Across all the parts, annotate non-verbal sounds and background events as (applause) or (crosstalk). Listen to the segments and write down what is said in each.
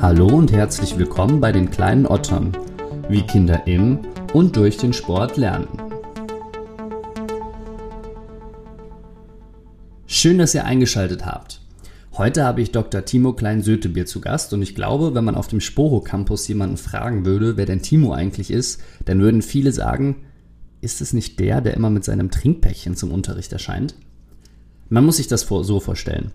Hallo und herzlich willkommen bei den kleinen Ottern, wie Kinder im und durch den Sport lernen. Schön, dass ihr eingeschaltet habt. Heute habe ich Dr. Timo Klein-Sötebier zu Gast und ich glaube, wenn man auf dem Sporo Campus jemanden fragen würde, wer denn Timo eigentlich ist, dann würden viele sagen, ist es nicht der, der immer mit seinem Trinkpäckchen zum Unterricht erscheint? Man muss sich das so vorstellen.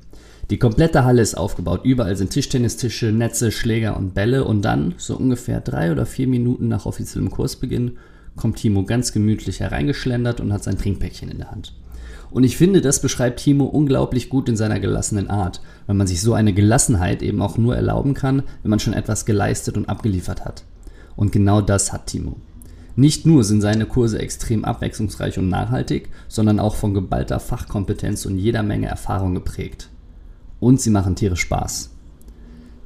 Die komplette Halle ist aufgebaut, überall sind Tischtennistische, Netze, Schläger und Bälle und dann, so ungefähr drei oder vier Minuten nach offiziellem Kursbeginn, kommt Timo ganz gemütlich hereingeschlendert und hat sein Trinkpäckchen in der Hand. Und ich finde, das beschreibt Timo unglaublich gut in seiner gelassenen Art, weil man sich so eine Gelassenheit eben auch nur erlauben kann, wenn man schon etwas geleistet und abgeliefert hat. Und genau das hat Timo. Nicht nur sind seine Kurse extrem abwechslungsreich und nachhaltig, sondern auch von geballter Fachkompetenz und jeder Menge Erfahrung geprägt. Und sie machen tierisch Spaß.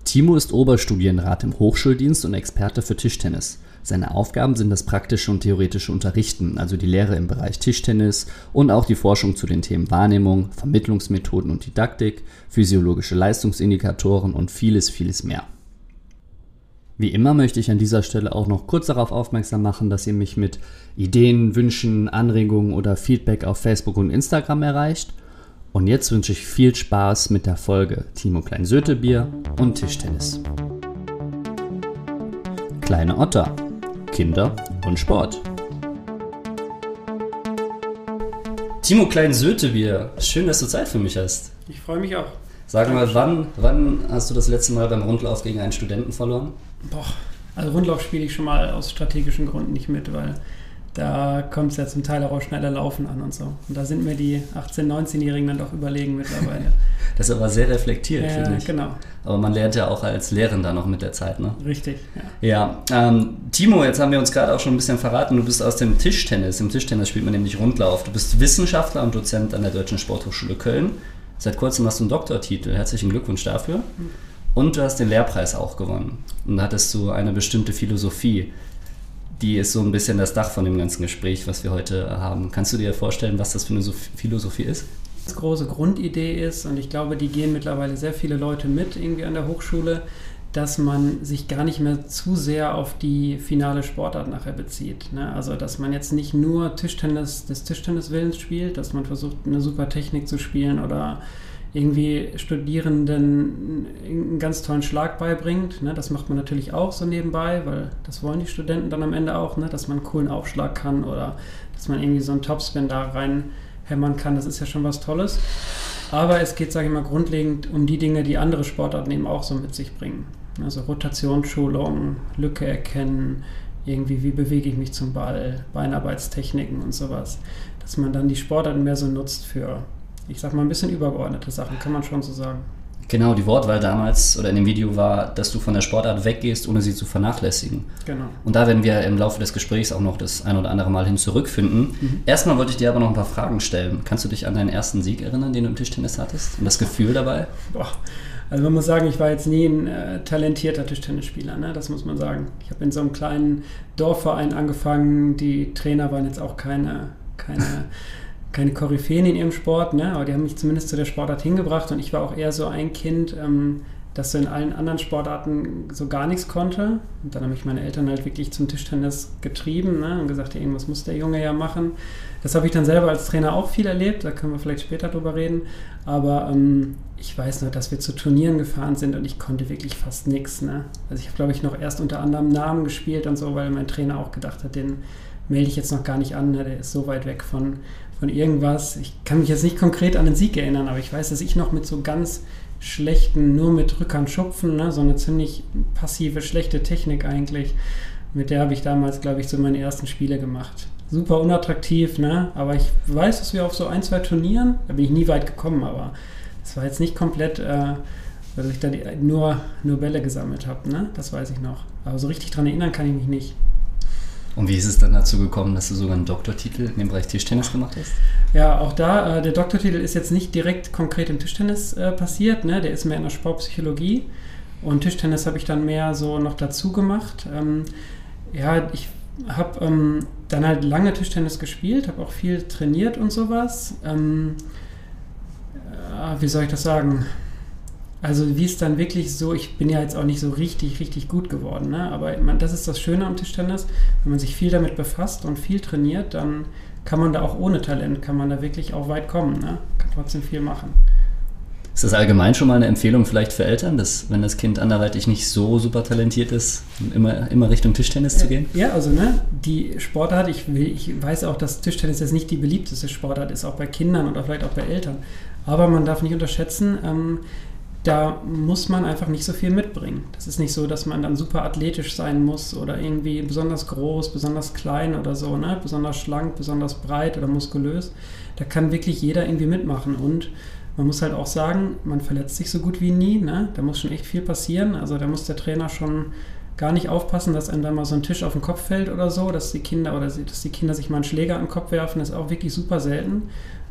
Timo ist Oberstudienrat im Hochschuldienst und Experte für Tischtennis. Seine Aufgaben sind das praktische und theoretische Unterrichten, also die Lehre im Bereich Tischtennis und auch die Forschung zu den Themen Wahrnehmung, Vermittlungsmethoden und Didaktik, physiologische Leistungsindikatoren und vieles, vieles mehr. Wie immer möchte ich an dieser Stelle auch noch kurz darauf aufmerksam machen, dass ihr mich mit Ideen, Wünschen, Anregungen oder Feedback auf Facebook und Instagram erreicht. Und jetzt wünsche ich viel Spaß mit der Folge Timo Klein-Sötebier und Tischtennis. Kleine Otter Kinder und Sport. Timo Klein-Sötebier, schön, dass du Zeit für mich hast. Ich freue mich auch. Sag mal, wann, wann hast du das letzte Mal beim Rundlauf gegen einen Studenten verloren? Boah, also Rundlauf spiele ich schon mal aus strategischen Gründen nicht mit, weil da kommt es ja zum Teil auch auf schneller Laufen an und so. Und da sind mir die 18-, 19-Jährigen dann doch überlegen mittlerweile. (laughs) das ist aber sehr reflektiert, ja, finde ich. genau. Aber man lernt ja auch als Lehrender noch mit der Zeit, ne? Richtig, ja. Ja, ähm, Timo, jetzt haben wir uns gerade auch schon ein bisschen verraten, du bist aus dem Tischtennis. Im Tischtennis spielt man nämlich Rundlauf. Du bist Wissenschaftler und Dozent an der Deutschen Sporthochschule Köln. Seit kurzem hast du einen Doktortitel. Herzlichen Glückwunsch dafür. Und du hast den Lehrpreis auch gewonnen. Und da hattest du eine bestimmte Philosophie die ist so ein bisschen das Dach von dem ganzen Gespräch, was wir heute haben. Kannst du dir vorstellen, was das für eine Philosophie ist? Das große Grundidee ist, und ich glaube, die gehen mittlerweile sehr viele Leute mit irgendwie an der Hochschule, dass man sich gar nicht mehr zu sehr auf die finale Sportart nachher bezieht. Ne? Also, dass man jetzt nicht nur Tischtennis des Tischtenniswillens spielt, dass man versucht, eine super Technik zu spielen oder irgendwie Studierenden einen ganz tollen Schlag beibringt. Ne? Das macht man natürlich auch so nebenbei, weil das wollen die Studenten dann am Ende auch, ne? dass man einen coolen Aufschlag kann oder dass man irgendwie so einen Topspin da reinhämmern kann. Das ist ja schon was Tolles. Aber es geht, sage ich mal, grundlegend um die Dinge, die andere Sportarten eben auch so mit sich bringen. Also Rotationsschulung, Lücke erkennen, irgendwie, wie bewege ich mich zum Ball, Beinarbeitstechniken und sowas. Dass man dann die Sportarten mehr so nutzt für ich sag mal, ein bisschen übergeordnete Sachen, kann man schon so sagen. Genau, die Wortwahl damals oder in dem Video war, dass du von der Sportart weggehst, ohne sie zu vernachlässigen. Genau. Und da werden wir im Laufe des Gesprächs auch noch das ein oder andere Mal hin zurückfinden. Mhm. Erstmal wollte ich dir aber noch ein paar Fragen stellen. Kannst du dich an deinen ersten Sieg erinnern, den du im Tischtennis hattest? Und das Gefühl dabei? Boah. Also man muss sagen, ich war jetzt nie ein äh, talentierter Tischtennisspieler, ne? das muss man sagen. Ich habe in so einem kleinen Dorfverein angefangen. Die Trainer waren jetzt auch keine, keine (laughs) keine Koryphäen in ihrem Sport, ne? aber die haben mich zumindest zu der Sportart hingebracht und ich war auch eher so ein Kind, ähm, das so in allen anderen Sportarten so gar nichts konnte. Und dann haben mich meine Eltern halt wirklich zum Tischtennis getrieben ne? und gesagt, irgendwas muss der Junge ja machen. Das habe ich dann selber als Trainer auch viel erlebt, da können wir vielleicht später drüber reden. Aber ähm, ich weiß nur, dass wir zu Turnieren gefahren sind und ich konnte wirklich fast nichts. Ne? Also ich habe, glaube ich, noch erst unter anderem Namen gespielt und so, weil mein Trainer auch gedacht hat, den melde ich jetzt noch gar nicht an, ne? der ist so weit weg von, von irgendwas. Ich kann mich jetzt nicht konkret an den Sieg erinnern, aber ich weiß, dass ich noch mit so ganz schlechten, nur mit Rückhand schupfen, ne? so eine ziemlich passive, schlechte Technik eigentlich. Mit der habe ich damals, glaube ich, so meine ersten Spiele gemacht. Super unattraktiv, ne? aber ich weiß, dass wir auf so ein, zwei Turnieren, da bin ich nie weit gekommen, aber es war jetzt nicht komplett, äh, dass ich da die, nur, nur Bälle gesammelt habe, ne? das weiß ich noch. Aber so richtig daran erinnern kann ich mich nicht. Und wie ist es dann dazu gekommen, dass du sogar einen Doktortitel in dem Bereich Tischtennis gemacht hast? Ja, auch da, äh, der Doktortitel ist jetzt nicht direkt konkret im Tischtennis äh, passiert, ne? der ist mehr in der Sportpsychologie. Und Tischtennis habe ich dann mehr so noch dazu gemacht. Ähm, ja, ich habe ähm, dann halt lange Tischtennis gespielt, habe auch viel trainiert und sowas. Ähm, äh, wie soll ich das sagen? Also wie es dann wirklich so, ich bin ja jetzt auch nicht so richtig, richtig gut geworden, ne? aber man, das ist das Schöne am Tischtennis, wenn man sich viel damit befasst und viel trainiert, dann kann man da auch ohne Talent, kann man da wirklich auch weit kommen, ne? kann trotzdem viel machen. Ist das allgemein schon mal eine Empfehlung vielleicht für Eltern, dass wenn das Kind anderweitig nicht so super talentiert ist, immer, immer Richtung Tischtennis zu gehen? Ja, also ne, die Sportart, ich, will, ich weiß auch, dass Tischtennis jetzt nicht die beliebteste Sportart ist, auch bei Kindern oder vielleicht auch bei Eltern. Aber man darf nicht unterschätzen, ähm, da muss man einfach nicht so viel mitbringen. Das ist nicht so, dass man dann super athletisch sein muss oder irgendwie besonders groß, besonders klein oder so, ne? besonders schlank, besonders breit oder muskulös. Da kann wirklich jeder irgendwie mitmachen und man muss halt auch sagen, man verletzt sich so gut wie nie. Ne? Da muss schon echt viel passieren. Also da muss der Trainer schon gar nicht aufpassen, dass einem da mal so ein Tisch auf den Kopf fällt oder so, dass die Kinder oder dass die Kinder sich mal einen Schläger an den Kopf werfen, das ist auch wirklich super selten.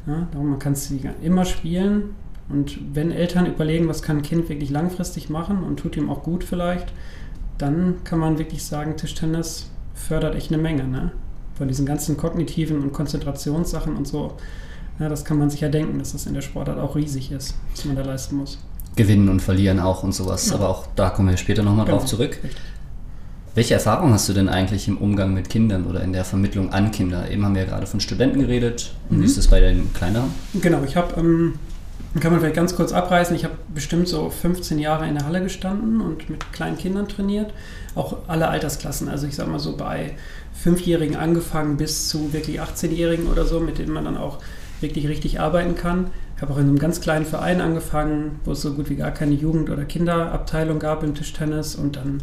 Ja, darum man kann es immer spielen. Und wenn Eltern überlegen, was kann ein Kind wirklich langfristig machen und tut ihm auch gut vielleicht, dann kann man wirklich sagen, Tischtennis fördert echt eine Menge. Ne? Von diesen ganzen kognitiven und Konzentrationssachen und so. Ja, das kann man sich ja denken, dass das in der Sportart auch riesig ist, was man da leisten muss. Gewinnen und verlieren auch und sowas. Ja. Aber auch da kommen wir später nochmal genau. drauf zurück. Welche Erfahrung hast du denn eigentlich im Umgang mit Kindern oder in der Vermittlung an Kinder? Eben haben wir ja gerade von Studenten geredet. Und mhm. wie ist das bei den Kleineren? Genau, ich habe ähm, kann man vielleicht ganz kurz abreißen. Ich habe bestimmt so 15 Jahre in der Halle gestanden und mit kleinen Kindern trainiert. Auch alle Altersklassen. Also ich sage mal so bei Fünfjährigen angefangen bis zu wirklich 18-Jährigen oder so, mit denen man dann auch wirklich richtig arbeiten kann. Ich habe auch in einem ganz kleinen Verein angefangen, wo es so gut wie gar keine Jugend- oder Kinderabteilung gab im Tischtennis. Und dann,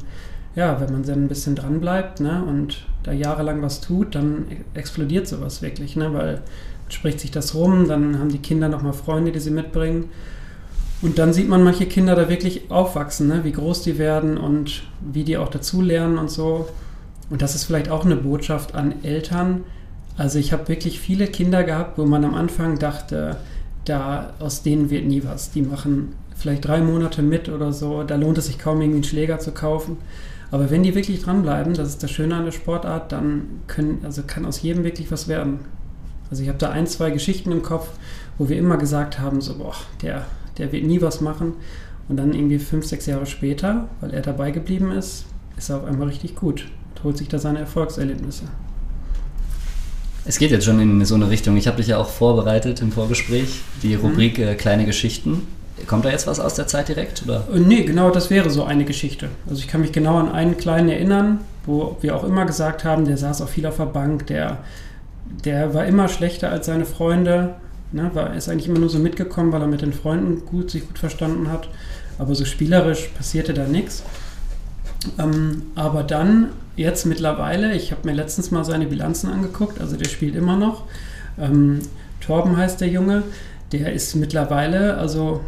ja, wenn man dann ein bisschen dran bleibt ne, und da jahrelang was tut, dann explodiert sowas wirklich, ne, weil spricht sich das rum, dann haben die Kinder nochmal Freunde, die sie mitbringen. Und dann sieht man manche Kinder da wirklich aufwachsen, ne? wie groß die werden und wie die auch dazulernen und so. Und das ist vielleicht auch eine Botschaft an Eltern. Also ich habe wirklich viele Kinder gehabt, wo man am Anfang dachte, da aus denen wird nie was. Die machen vielleicht drei Monate mit oder so, da lohnt es sich kaum irgendwie einen Schläger zu kaufen. Aber wenn die wirklich dranbleiben, das ist das Schöne an der Sportart, dann können, also kann aus jedem wirklich was werden. Also ich habe da ein, zwei Geschichten im Kopf, wo wir immer gesagt haben, so, boah, der, der wird nie was machen. Und dann irgendwie fünf, sechs Jahre später, weil er dabei geblieben ist, ist er auf einmal richtig gut und holt sich da seine Erfolgserlebnisse. Es geht jetzt schon in so eine Richtung. Ich habe dich ja auch vorbereitet im Vorgespräch, die mhm. Rubrik mhm. äh, Kleine Geschichten. Kommt da jetzt was aus der Zeit direkt? Oder? Äh, nee, genau das wäre so eine Geschichte. Also ich kann mich genau an einen kleinen erinnern, wo wir auch immer gesagt haben, der saß auch viel auf der Bank, der der war immer schlechter als seine Freunde. Ne, war, ist eigentlich immer nur so mitgekommen, weil er mit den Freunden gut, sich gut verstanden hat. Aber so spielerisch passierte da nichts. Ähm, aber dann, jetzt mittlerweile, ich habe mir letztens mal seine Bilanzen angeguckt, also der spielt immer noch. Ähm, Torben heißt der Junge, der ist mittlerweile, also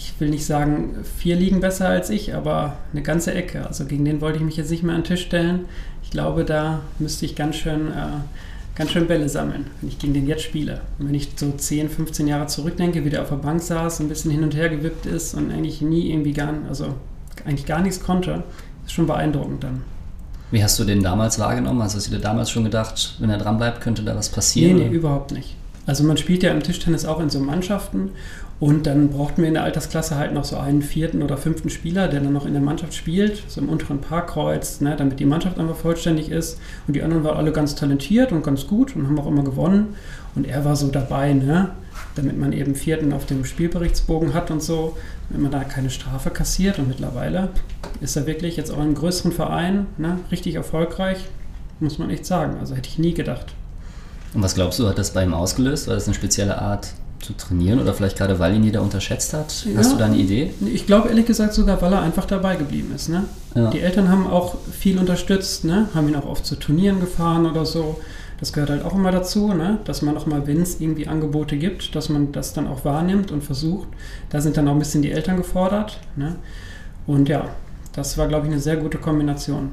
ich will nicht sagen, vier liegen besser als ich, aber eine ganze Ecke. Also gegen den wollte ich mich jetzt nicht mehr an den Tisch stellen. Ich glaube, da müsste ich ganz schön äh, ganz schön Bälle sammeln, wenn ich gegen den jetzt spiele. Und wenn ich so 10, 15 Jahre zurückdenke, wie der auf der Bank saß, ein bisschen hin und her gewippt ist und eigentlich nie irgendwie gar, also eigentlich gar nichts konnte, ist schon beeindruckend dann. Wie hast du den damals wahrgenommen? Also hast du dir damals schon gedacht, wenn er dran bleibt, könnte da was passieren? Nee, nee, überhaupt nicht. Also man spielt ja im Tischtennis auch in so Mannschaften und dann brauchten wir in der Altersklasse halt noch so einen vierten oder fünften Spieler, der dann noch in der Mannschaft spielt, so im unteren Parkkreuz, ne, damit die Mannschaft einfach vollständig ist. Und die anderen waren alle ganz talentiert und ganz gut und haben auch immer gewonnen. Und er war so dabei, ne, damit man eben vierten auf dem Spielberichtsbogen hat und so, wenn man da keine Strafe kassiert. Und mittlerweile ist er wirklich jetzt auch in einem größeren Verein ne, richtig erfolgreich, muss man echt sagen. Also hätte ich nie gedacht. Und was glaubst du, hat das bei ihm ausgelöst? War das eine spezielle Art zu trainieren oder vielleicht gerade weil ihn jeder unterschätzt hat? Ja, Hast du da eine Idee? Ich glaube ehrlich gesagt sogar, weil er einfach dabei geblieben ist. Ne? Ja. Die Eltern haben auch viel unterstützt, ne? haben ihn auch oft zu Turnieren gefahren oder so. Das gehört halt auch immer dazu, ne? dass man auch mal, wenn es irgendwie Angebote gibt, dass man das dann auch wahrnimmt und versucht. Da sind dann auch ein bisschen die Eltern gefordert. Ne? Und ja, das war, glaube ich, eine sehr gute Kombination.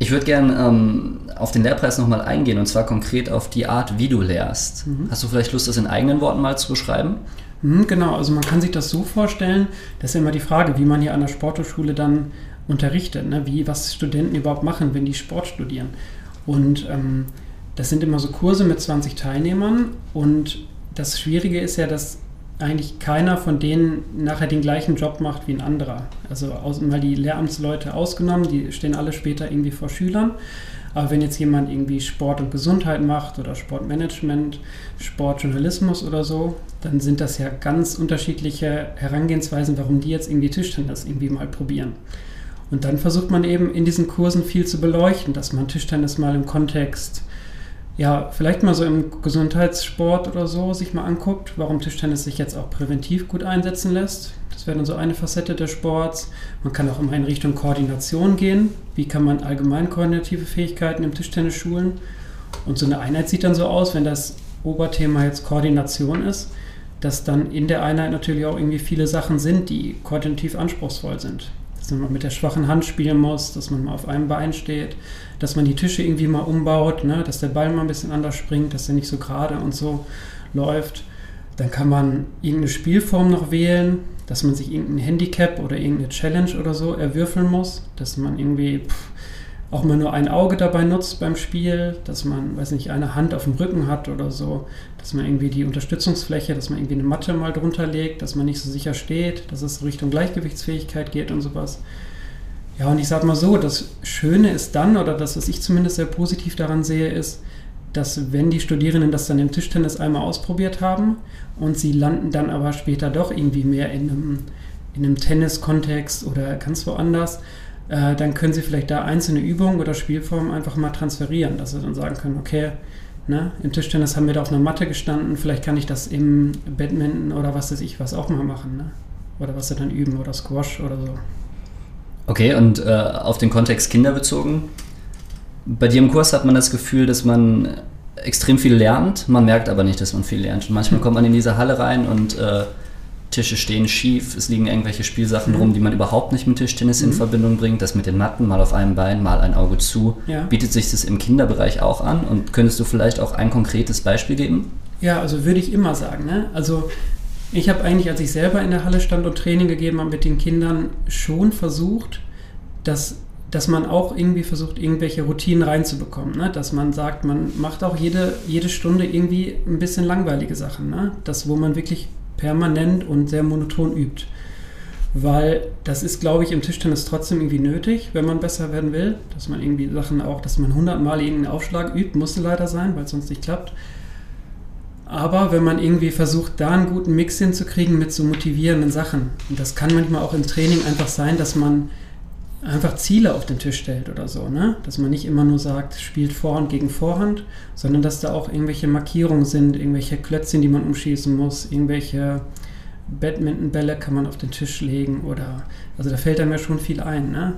Ich würde gerne ähm, auf den Lehrpreis nochmal eingehen und zwar konkret auf die Art, wie du lehrst. Mhm. Hast du vielleicht Lust, das in eigenen Worten mal zu beschreiben? Mhm, genau, also man kann sich das so vorstellen, das ist immer die Frage, wie man hier an der Sporthochschule dann unterrichtet, ne? wie, was Studenten überhaupt machen, wenn die Sport studieren. Und ähm, das sind immer so Kurse mit 20 Teilnehmern und das Schwierige ist ja, dass eigentlich keiner von denen nachher den gleichen Job macht wie ein anderer. Also aus, mal die Lehramtsleute ausgenommen, die stehen alle später irgendwie vor Schülern. Aber wenn jetzt jemand irgendwie Sport und Gesundheit macht oder Sportmanagement, Sportjournalismus oder so, dann sind das ja ganz unterschiedliche Herangehensweisen, warum die jetzt irgendwie Tischtennis irgendwie mal probieren. Und dann versucht man eben in diesen Kursen viel zu beleuchten, dass man Tischtennis mal im Kontext ja, vielleicht mal so im Gesundheitssport oder so sich mal anguckt, warum Tischtennis sich jetzt auch präventiv gut einsetzen lässt. Das wäre dann so eine Facette des Sports. Man kann auch immer in Richtung Koordination gehen. Wie kann man allgemein koordinative Fähigkeiten im Tischtennis schulen? Und so eine Einheit sieht dann so aus, wenn das Oberthema jetzt Koordination ist, dass dann in der Einheit natürlich auch irgendwie viele Sachen sind, die koordinativ anspruchsvoll sind dass man mit der schwachen Hand spielen muss, dass man mal auf einem Bein steht, dass man die Tische irgendwie mal umbaut, ne, dass der Ball mal ein bisschen anders springt, dass der nicht so gerade und so läuft. Dann kann man irgendeine Spielform noch wählen, dass man sich irgendein Handicap oder irgendeine Challenge oder so erwürfeln muss, dass man irgendwie pff, auch mal nur ein Auge dabei nutzt beim Spiel, dass man, weiß nicht, eine Hand auf dem Rücken hat oder so, dass man irgendwie die Unterstützungsfläche, dass man irgendwie eine Matte mal drunter legt, dass man nicht so sicher steht, dass es Richtung Gleichgewichtsfähigkeit geht und sowas. Ja, und ich sag mal so, das Schöne ist dann, oder das, was ich zumindest sehr positiv daran sehe, ist, dass wenn die Studierenden das dann im Tischtennis einmal ausprobiert haben und sie landen dann aber später doch irgendwie mehr in einem, in einem Tennis-Kontext oder ganz woanders, äh, dann können sie vielleicht da einzelne Übungen oder Spielformen einfach mal transferieren, dass sie dann sagen können, okay, ne, im Tischtennis haben wir da auf einer Matte gestanden, vielleicht kann ich das im Badminton oder was weiß ich was auch mal machen, ne? Oder was sie dann üben oder Squash oder so. Okay, und äh, auf den Kontext Kinder bezogen, bei dir im Kurs hat man das Gefühl, dass man extrem viel lernt, man merkt aber nicht, dass man viel lernt. Und manchmal (laughs) kommt man in diese Halle rein und äh, Tische stehen schief, es liegen irgendwelche Spielsachen mhm. rum, die man überhaupt nicht mit Tischtennis mhm. in Verbindung bringt. Das mit den Matten, mal auf einem Bein, mal ein Auge zu. Ja. Bietet sich das im Kinderbereich auch an? Und könntest du vielleicht auch ein konkretes Beispiel geben? Ja, also würde ich immer sagen. Ne? Also ich habe eigentlich, als ich selber in der Halle stand und Training gegeben habe mit den Kindern, schon versucht, dass dass man auch irgendwie versucht, irgendwelche Routinen reinzubekommen. Ne? Dass man sagt, man macht auch jede, jede Stunde irgendwie ein bisschen langweilige Sachen. Ne? Das, wo man wirklich permanent und sehr monoton übt. Weil das ist, glaube ich, im Tischtennis trotzdem irgendwie nötig, wenn man besser werden will. Dass man irgendwie Sachen auch, dass man hundertmal irgendeinen Aufschlag übt, muss leider sein, weil es sonst nicht klappt. Aber wenn man irgendwie versucht, da einen guten Mix hinzukriegen mit so motivierenden Sachen, und das kann manchmal auch im Training einfach sein, dass man einfach Ziele auf den Tisch stellt oder so, ne? Dass man nicht immer nur sagt, spielt Vorhand gegen Vorhand, sondern dass da auch irgendwelche Markierungen sind, irgendwelche Klötzchen, die man umschießen muss, irgendwelche Badmintonbälle kann man auf den Tisch legen oder, also da fällt einem ja schon viel ein, ne?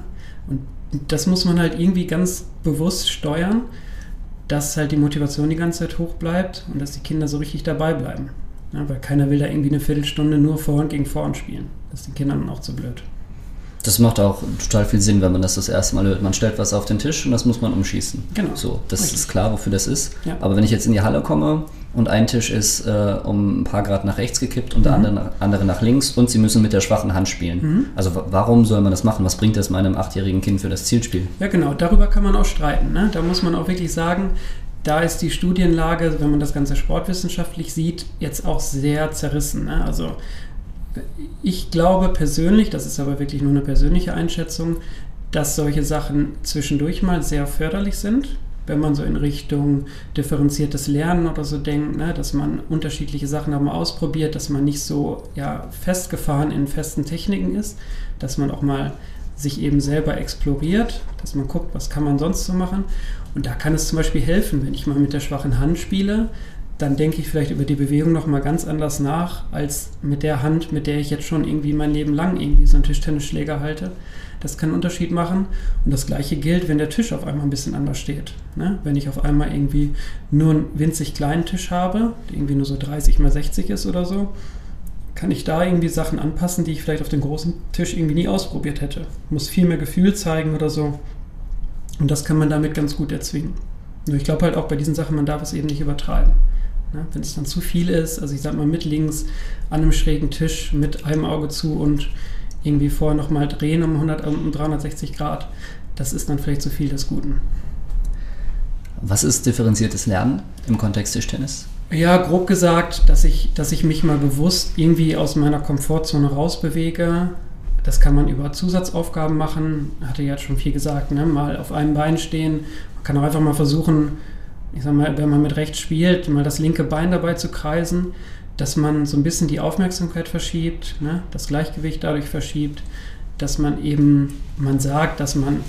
Und das muss man halt irgendwie ganz bewusst steuern, dass halt die Motivation die ganze Zeit hoch bleibt und dass die Kinder so richtig dabei bleiben. Ja, weil keiner will da irgendwie eine Viertelstunde nur Vorhand gegen Vorhand spielen. Das ist den Kindern auch zu blöd. Das macht auch total viel Sinn, wenn man das das erste Mal hört. Man stellt was auf den Tisch und das muss man umschießen. Genau. So, das Richtig. ist klar, wofür das ist. Ja. Aber wenn ich jetzt in die Halle komme und ein Tisch ist äh, um ein paar Grad nach rechts gekippt und der mhm. andere, andere nach links und sie müssen mit der schwachen Hand spielen. Mhm. Also warum soll man das machen? Was bringt das meinem achtjährigen Kind für das Zielspiel? Ja, genau. Darüber kann man auch streiten. Ne? Da muss man auch wirklich sagen, da ist die Studienlage, wenn man das Ganze sportwissenschaftlich sieht, jetzt auch sehr zerrissen. Ne? Also ich glaube persönlich, das ist aber wirklich nur eine persönliche Einschätzung, dass solche Sachen zwischendurch mal sehr förderlich sind, wenn man so in Richtung differenziertes Lernen oder so denkt, ne, dass man unterschiedliche Sachen auch mal ausprobiert, dass man nicht so ja, festgefahren in festen Techniken ist, dass man auch mal sich eben selber exploriert, dass man guckt, was kann man sonst so machen. Und da kann es zum Beispiel helfen, wenn ich mal mit der schwachen Hand spiele, dann denke ich vielleicht über die Bewegung nochmal ganz anders nach, als mit der Hand, mit der ich jetzt schon irgendwie mein Leben lang irgendwie so einen Tischtennisschläger halte. Das kann einen Unterschied machen. Und das gleiche gilt, wenn der Tisch auf einmal ein bisschen anders steht. Ne? Wenn ich auf einmal irgendwie nur einen winzig kleinen Tisch habe, der irgendwie nur so 30 mal 60 ist oder so, kann ich da irgendwie Sachen anpassen, die ich vielleicht auf dem großen Tisch irgendwie nie ausprobiert hätte. Muss viel mehr Gefühl zeigen oder so. Und das kann man damit ganz gut erzwingen. Nur ich glaube halt auch bei diesen Sachen, man darf es eben nicht übertreiben. Ne? Wenn es dann zu viel ist, also ich sag mal mit links an einem schrägen Tisch mit einem Auge zu und irgendwie vorher nochmal drehen um, 100, um 360 Grad, das ist dann vielleicht zu viel des Guten. Was ist differenziertes Lernen im Kontext Tischtennis? Ja, grob gesagt, dass ich, dass ich mich mal bewusst irgendwie aus meiner Komfortzone rausbewege. Das kann man über Zusatzaufgaben machen. Hatte ja schon viel gesagt, ne? mal auf einem Bein stehen. Man kann auch einfach mal versuchen, ich sag mal, wenn man mit rechts spielt, mal das linke Bein dabei zu kreisen, dass man so ein bisschen die Aufmerksamkeit verschiebt, ne? das Gleichgewicht dadurch verschiebt, dass man eben, man sagt, dass man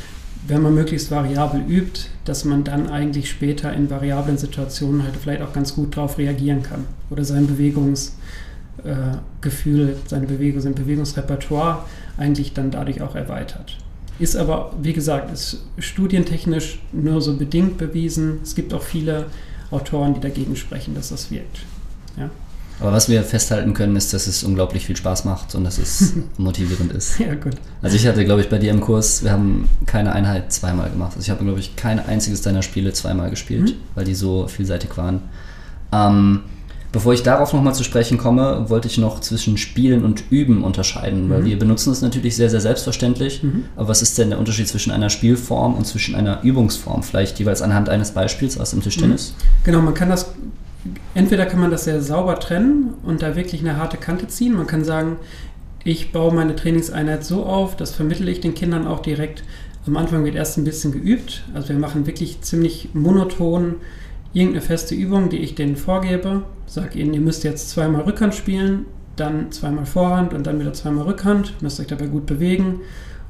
wenn man möglichst variabel übt, dass man dann eigentlich später in variablen Situationen halt vielleicht auch ganz gut darauf reagieren kann oder sein Bewegungsgefühl, äh, seine Bewegung, sein Bewegungsrepertoire eigentlich dann dadurch auch erweitert. Ist aber, wie gesagt, ist studientechnisch nur so bedingt bewiesen. Es gibt auch viele Autoren, die dagegen sprechen, dass das wirkt. Ja. Aber was wir festhalten können, ist, dass es unglaublich viel Spaß macht und dass es (laughs) motivierend ist. Ja, gut. Also ich hatte, glaube ich, bei dir im Kurs, wir haben keine Einheit zweimal gemacht. Also ich habe, glaube ich, kein einziges deiner Spiele zweimal gespielt, mhm. weil die so vielseitig waren. Ähm, bevor ich darauf nochmal zu sprechen komme, wollte ich noch zwischen Spielen und Üben unterscheiden, weil mhm. wir benutzen es natürlich sehr, sehr selbstverständlich. Mhm. Aber was ist denn der Unterschied zwischen einer Spielform und zwischen einer Übungsform? Vielleicht jeweils anhand eines Beispiels aus dem Tischtennis? Mhm. Genau, man kann das entweder kann man das sehr sauber trennen und da wirklich eine harte Kante ziehen. Man kann sagen, ich baue meine Trainingseinheit so auf, das vermittle ich den Kindern auch direkt. Am Anfang wird erst ein bisschen geübt. Also wir machen wirklich ziemlich monoton irgendeine feste Übung, die ich denen vorgebe. Sage ihnen, ihr müsst jetzt zweimal Rückhand spielen, dann zweimal Vorhand und dann wieder zweimal Rückhand. Müsst euch dabei gut bewegen.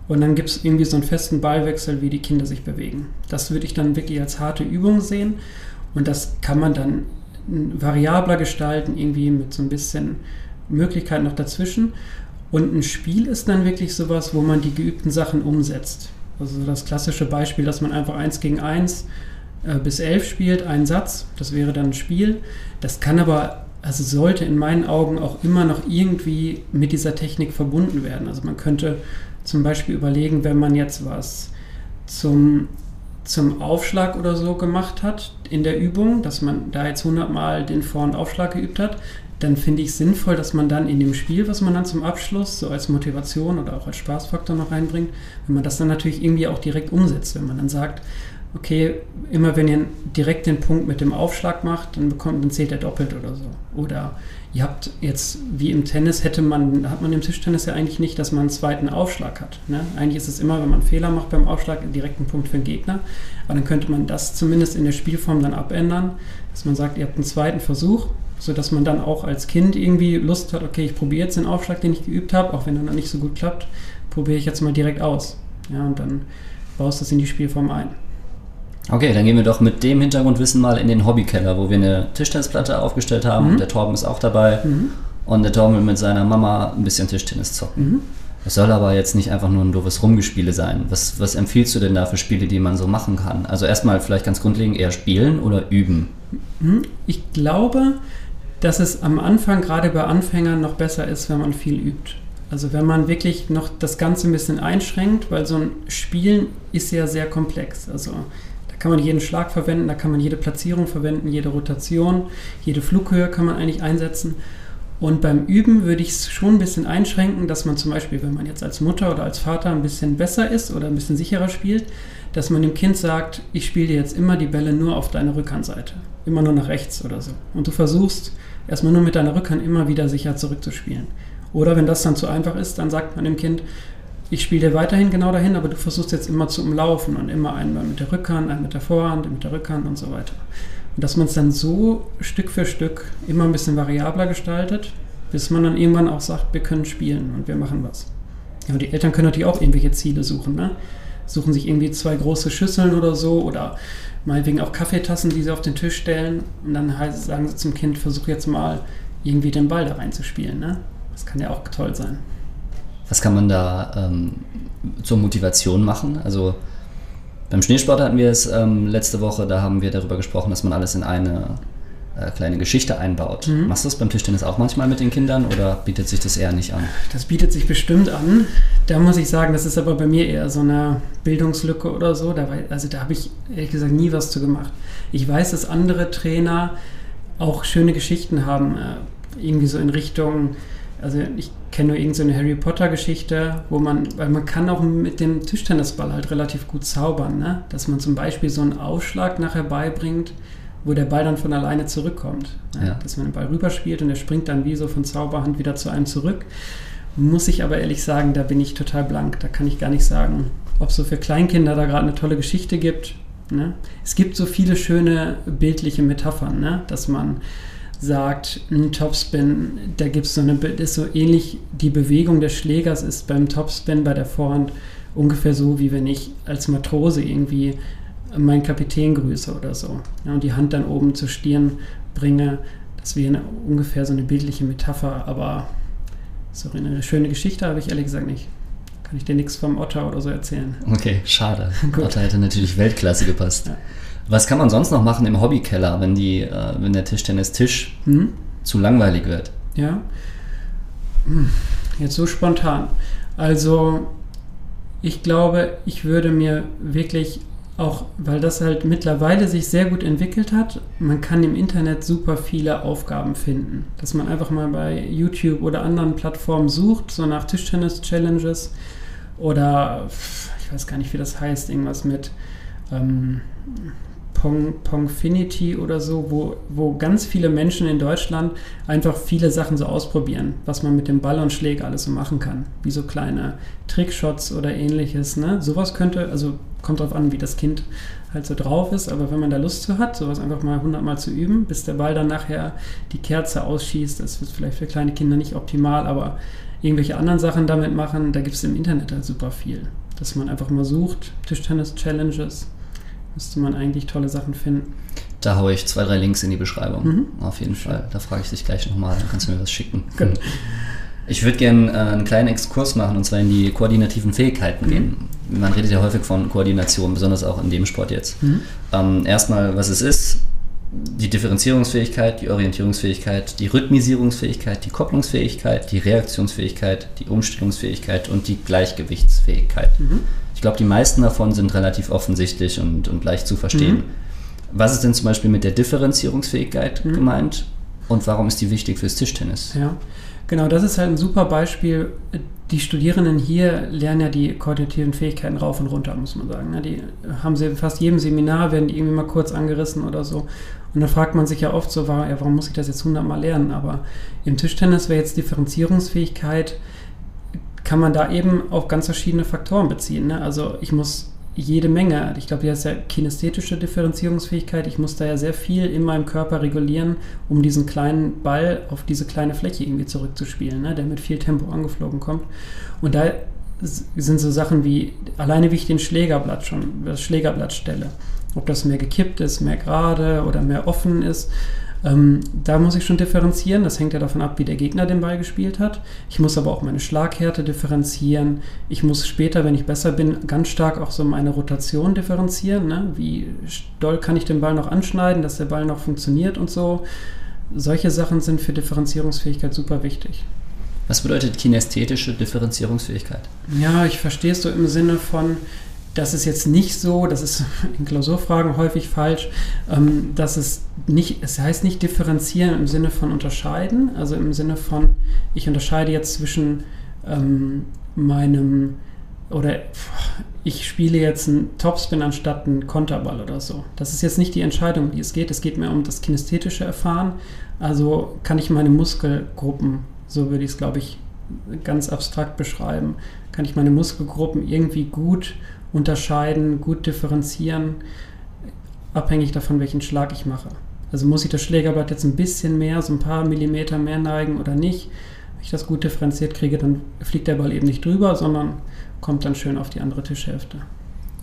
Und dann gibt es irgendwie so einen festen Ballwechsel, wie die Kinder sich bewegen. Das würde ich dann wirklich als harte Übung sehen. Und das kann man dann variabler gestalten, irgendwie mit so ein bisschen Möglichkeiten noch dazwischen. Und ein Spiel ist dann wirklich sowas, wo man die geübten Sachen umsetzt. Also das klassische Beispiel, dass man einfach 1 gegen 1 äh, bis 11 spielt, einen Satz, das wäre dann ein Spiel. Das kann aber, also sollte in meinen Augen auch immer noch irgendwie mit dieser Technik verbunden werden. Also man könnte zum Beispiel überlegen, wenn man jetzt was zum zum Aufschlag oder so gemacht hat in der Übung, dass man da jetzt 100 Mal den Vor- und Aufschlag geübt hat, dann finde ich sinnvoll, dass man dann in dem Spiel, was man dann zum Abschluss so als Motivation oder auch als Spaßfaktor noch reinbringt, wenn man das dann natürlich irgendwie auch direkt umsetzt, wenn man dann sagt, okay, immer wenn ihr direkt den Punkt mit dem Aufschlag macht, dann bekommt, dann zählt er doppelt oder so. Oder ihr habt jetzt, wie im Tennis, hätte man, hat man im Tischtennis ja eigentlich nicht, dass man einen zweiten Aufschlag hat. Ne? Eigentlich ist es immer, wenn man einen Fehler macht beim Aufschlag, direkt ein Punkt für den Gegner. Aber dann könnte man das zumindest in der Spielform dann abändern, dass man sagt, ihr habt einen zweiten Versuch, sodass man dann auch als Kind irgendwie Lust hat, okay, ich probiere jetzt den Aufschlag, den ich geübt habe, auch wenn er dann nicht so gut klappt, probiere ich jetzt mal direkt aus. Ja, und dann baust du das in die Spielform ein. Okay, dann gehen wir doch mit dem Hintergrundwissen mal in den Hobbykeller, wo wir eine Tischtennisplatte aufgestellt haben. Mhm. Der Torben ist auch dabei. Mhm. Und der Torben will mit seiner Mama ein bisschen Tischtennis zocken. Mhm. Es soll aber jetzt nicht einfach nur ein doofes Rumgespiele sein. Was, was empfiehlst du denn da für Spiele, die man so machen kann? Also erstmal vielleicht ganz grundlegend eher spielen oder üben? Mhm. Ich glaube, dass es am Anfang gerade bei Anfängern noch besser ist, wenn man viel übt. Also wenn man wirklich noch das Ganze ein bisschen einschränkt, weil so ein Spielen ist ja sehr komplex. Also kann man jeden Schlag verwenden, da kann man jede Platzierung verwenden, jede Rotation, jede Flughöhe kann man eigentlich einsetzen. Und beim Üben würde ich es schon ein bisschen einschränken, dass man zum Beispiel, wenn man jetzt als Mutter oder als Vater ein bisschen besser ist oder ein bisschen sicherer spielt, dass man dem Kind sagt, ich spiele dir jetzt immer die Bälle nur auf deine Rückhandseite, immer nur nach rechts oder so. Und du versuchst erstmal nur mit deiner Rückhand immer wieder sicher zurückzuspielen. Oder wenn das dann zu einfach ist, dann sagt man dem Kind, ich spiele dir weiterhin genau dahin, aber du versuchst jetzt immer zu umlaufen und immer einmal mit der Rückhand, einmal mit der Vorhand, mit der Rückhand und so weiter. Und dass man es dann so Stück für Stück immer ein bisschen variabler gestaltet, bis man dann irgendwann auch sagt, wir können spielen und wir machen was. Ja, und die Eltern können natürlich auch irgendwelche Ziele suchen, ne? Suchen sich irgendwie zwei große Schüsseln oder so oder meinetwegen auch Kaffeetassen, die sie auf den Tisch stellen und dann heißt, sagen sie zum Kind, versuch jetzt mal irgendwie den Ball da reinzuspielen, ne? Das kann ja auch toll sein. Was kann man da ähm, zur Motivation machen? Also beim Schneesport hatten wir es ähm, letzte Woche, da haben wir darüber gesprochen, dass man alles in eine äh, kleine Geschichte einbaut. Mhm. Machst du das beim Tischtennis auch manchmal mit den Kindern oder bietet sich das eher nicht an? Das bietet sich bestimmt an. Da muss ich sagen, das ist aber bei mir eher so eine Bildungslücke oder so. Da, also da habe ich ehrlich gesagt nie was zu gemacht. Ich weiß, dass andere Trainer auch schöne Geschichten haben, äh, irgendwie so in Richtung also ich kenne nur irgendeine Harry Potter Geschichte, wo man, weil man kann auch mit dem Tischtennisball halt relativ gut zaubern, ne? dass man zum Beispiel so einen Aufschlag nachher beibringt, wo der Ball dann von alleine zurückkommt. Ja. Dass man den Ball rüberspielt und der springt dann wie so von Zauberhand wieder zu einem zurück. Muss ich aber ehrlich sagen, da bin ich total blank. Da kann ich gar nicht sagen, ob es so für Kleinkinder da gerade eine tolle Geschichte gibt. Ne? Es gibt so viele schöne bildliche Metaphern, ne? dass man sagt, ein Topspin, da gibt es so eine, ist so ähnlich, die Bewegung des Schlägers ist beim Topspin bei der Vorhand ungefähr so, wie wenn ich als Matrose irgendwie meinen Kapitän grüße oder so. Ja, und die Hand dann oben zur Stirn bringe. Das wäre ungefähr so eine bildliche Metapher, aber so eine schöne Geschichte habe ich ehrlich gesagt nicht. Kann ich dir nichts vom Otter oder so erzählen. Okay, schade. (laughs) Otter hätte natürlich Weltklasse gepasst. Ja. Was kann man sonst noch machen im Hobbykeller, wenn, die, äh, wenn der Tischtennistisch hm? zu langweilig wird? Ja. Hm. Jetzt so spontan. Also, ich glaube, ich würde mir wirklich auch, weil das halt mittlerweile sich sehr gut entwickelt hat, man kann im Internet super viele Aufgaben finden. Dass man einfach mal bei YouTube oder anderen Plattformen sucht, so nach Tischtennis-Challenges oder ich weiß gar nicht, wie das heißt, irgendwas mit ähm, Pong, Pongfinity oder so, wo, wo ganz viele Menschen in Deutschland einfach viele Sachen so ausprobieren, was man mit dem Ball und Schläger alles so machen kann. Wie so kleine Trickshots oder ähnliches. Ne? Sowas könnte, also kommt darauf an, wie das Kind halt so drauf ist, aber wenn man da Lust zu hat, sowas einfach mal 100 Mal zu üben, bis der Ball dann nachher die Kerze ausschießt, das wird vielleicht für kleine Kinder nicht optimal, aber irgendwelche anderen Sachen damit machen, da gibt es im Internet halt super viel. Dass man einfach mal sucht, Tischtennis-Challenges, müsste man eigentlich tolle Sachen finden. Da haue ich zwei, drei Links in die Beschreibung. Mhm. Auf jeden Fall. Da frage ich dich gleich nochmal, dann kannst du mir was schicken. Gut. Ich würde gerne äh, einen kleinen Exkurs machen und zwar in die koordinativen Fähigkeiten mhm. gehen. Man redet ja häufig von Koordination, besonders auch in dem Sport jetzt. Mhm. Ähm, erstmal, was es ist, die Differenzierungsfähigkeit, die Orientierungsfähigkeit, die Rhythmisierungsfähigkeit, die Kopplungsfähigkeit, die Reaktionsfähigkeit, die Umstellungsfähigkeit und die Gleichgewichtsfähigkeit. Mhm glaube, die meisten davon sind relativ offensichtlich und, und leicht zu verstehen. Mhm. Was ist denn zum Beispiel mit der Differenzierungsfähigkeit mhm. gemeint und warum ist die wichtig fürs Tischtennis? Ja, genau, das ist halt ein super Beispiel. Die Studierenden hier lernen ja die koordinativen Fähigkeiten rauf und runter, muss man sagen. Die haben sie fast jedem Seminar, werden die irgendwie mal kurz angerissen oder so. Und da fragt man sich ja oft so, warum muss ich das jetzt hundertmal lernen? Aber im Tischtennis wäre jetzt Differenzierungsfähigkeit kann man da eben auf ganz verschiedene Faktoren beziehen. Ne? Also ich muss jede Menge, ich glaube, die ist ja kinästhetische Differenzierungsfähigkeit, ich muss da ja sehr viel in meinem Körper regulieren, um diesen kleinen Ball auf diese kleine Fläche irgendwie zurückzuspielen, ne? der mit viel Tempo angeflogen kommt. Und da sind so Sachen wie, alleine wie ich den Schlägerblatt schon, das Schlägerblatt stelle, ob das mehr gekippt ist, mehr gerade oder mehr offen ist, ähm, da muss ich schon differenzieren. Das hängt ja davon ab, wie der Gegner den Ball gespielt hat. Ich muss aber auch meine Schlaghärte differenzieren. Ich muss später, wenn ich besser bin, ganz stark auch so meine Rotation differenzieren. Ne? Wie doll kann ich den Ball noch anschneiden, dass der Ball noch funktioniert und so. Solche Sachen sind für Differenzierungsfähigkeit super wichtig. Was bedeutet kinästhetische Differenzierungsfähigkeit? Ja, ich verstehe es so im Sinne von, das ist jetzt nicht so, das ist (laughs) in Klausurfragen häufig falsch, ähm, dass es nicht, es heißt nicht differenzieren im Sinne von unterscheiden, also im Sinne von, ich unterscheide jetzt zwischen ähm, meinem, oder ich spiele jetzt einen Topspin anstatt einen Konterball oder so. Das ist jetzt nicht die Entscheidung, die es geht. Es geht mir um das kinästhetische Erfahren. Also kann ich meine Muskelgruppen, so würde ich es, glaube ich, ganz abstrakt beschreiben, kann ich meine Muskelgruppen irgendwie gut unterscheiden, gut differenzieren, abhängig davon, welchen Schlag ich mache. Also muss ich das Schlägerblatt jetzt ein bisschen mehr, so ein paar Millimeter mehr neigen oder nicht. Wenn ich das gut differenziert kriege, dann fliegt der Ball eben nicht drüber, sondern kommt dann schön auf die andere Tischhälfte.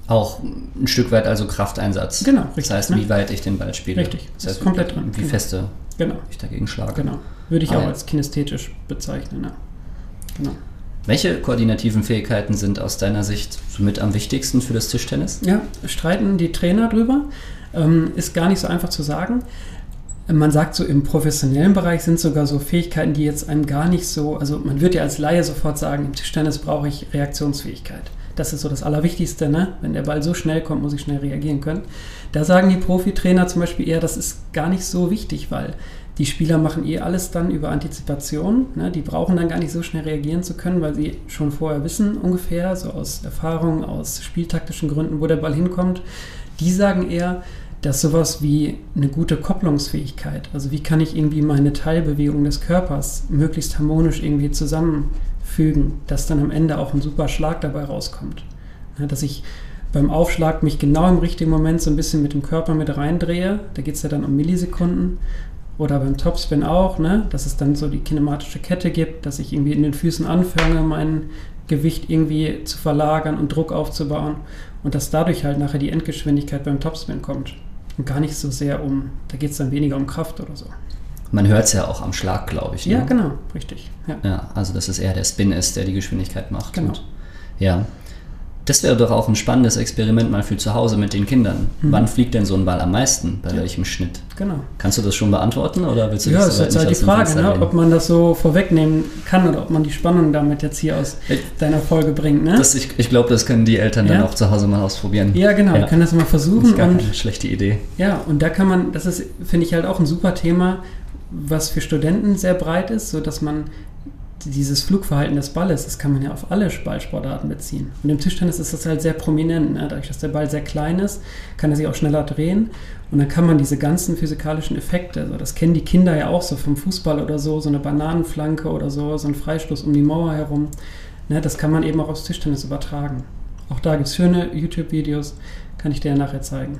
Auch ein Stück weit also Krafteinsatz. Genau, richtig. Das heißt, ne? wie weit ich den Ball spiele. Richtig, das heißt, ist komplett drin. Wie genau. feste genau. ich dagegen schlage. Genau, würde ich ah, auch ja. als kinästhetisch bezeichnen. Ja. Genau. Welche koordinativen Fähigkeiten sind aus deiner Sicht somit am wichtigsten für das Tischtennis? Ja, streiten die Trainer drüber. Ähm, ist gar nicht so einfach zu sagen. Man sagt so, im professionellen Bereich sind sogar so Fähigkeiten, die jetzt einem gar nicht so, also man würde ja als Laie sofort sagen, im Tischtennis brauche ich Reaktionsfähigkeit. Das ist so das Allerwichtigste, ne? Wenn der Ball so schnell kommt, muss ich schnell reagieren können. Da sagen die Profitrainer zum Beispiel eher, das ist gar nicht so wichtig, weil die Spieler machen eh alles dann über Antizipation. Ne? Die brauchen dann gar nicht so schnell reagieren zu können, weil sie schon vorher wissen ungefähr, so aus Erfahrung, aus spieltaktischen Gründen, wo der Ball hinkommt. Die sagen eher, dass sowas wie eine gute Kopplungsfähigkeit, also wie kann ich irgendwie meine Teilbewegung des Körpers möglichst harmonisch irgendwie zusammenfügen, dass dann am Ende auch ein super Schlag dabei rauskommt. Ja, dass ich beim Aufschlag mich genau im richtigen Moment so ein bisschen mit dem Körper mit reindrehe, da geht es ja dann um Millisekunden, oder beim Topspin auch, ne? dass es dann so die kinematische Kette gibt, dass ich irgendwie in den Füßen anfange, mein Gewicht irgendwie zu verlagern und Druck aufzubauen und dass dadurch halt nachher die Endgeschwindigkeit beim Topspin kommt. Und gar nicht so sehr um, da geht es dann weniger um Kraft oder so. Man hört es ja auch am Schlag, glaube ich. Ne? Ja, genau, richtig. Ja. ja. also dass es eher der Spin ist, der die Geschwindigkeit macht. Genau. Und, ja. Das wäre doch auch ein spannendes Experiment mal für zu Hause mit den Kindern. Mhm. Wann fliegt denn so ein Ball am meisten? Bei ja. welchem Schnitt? Genau. Kannst du das schon beantworten oder willst du ja, das ist jetzt halt die Frage, ne? ob man das so vorwegnehmen kann oder ob man die Spannung damit jetzt hier aus ich, deiner Folge bringt. Ne? Das, ich ich glaube, das können die Eltern ja? dann auch zu Hause mal ausprobieren. Ja, genau. Ja. Wir können das mal versuchen. Das ist gar und, keine schlechte Idee. Ja, und da kann man, das ist, finde ich halt auch ein super Thema, was für Studenten sehr breit ist, sodass man dieses Flugverhalten des Balles, das kann man ja auf alle Ballsportarten beziehen. Und im Tischtennis ist das halt sehr prominent. Ne? Dadurch, dass der Ball sehr klein ist, kann er sich auch schneller drehen. Und dann kann man diese ganzen physikalischen Effekte, also das kennen die Kinder ja auch so vom Fußball oder so, so eine Bananenflanke oder so, so ein Freistoß um die Mauer herum. Ne? Das kann man eben auch aufs Tischtennis übertragen. Auch da gibt es schöne YouTube-Videos, kann ich dir nachher zeigen.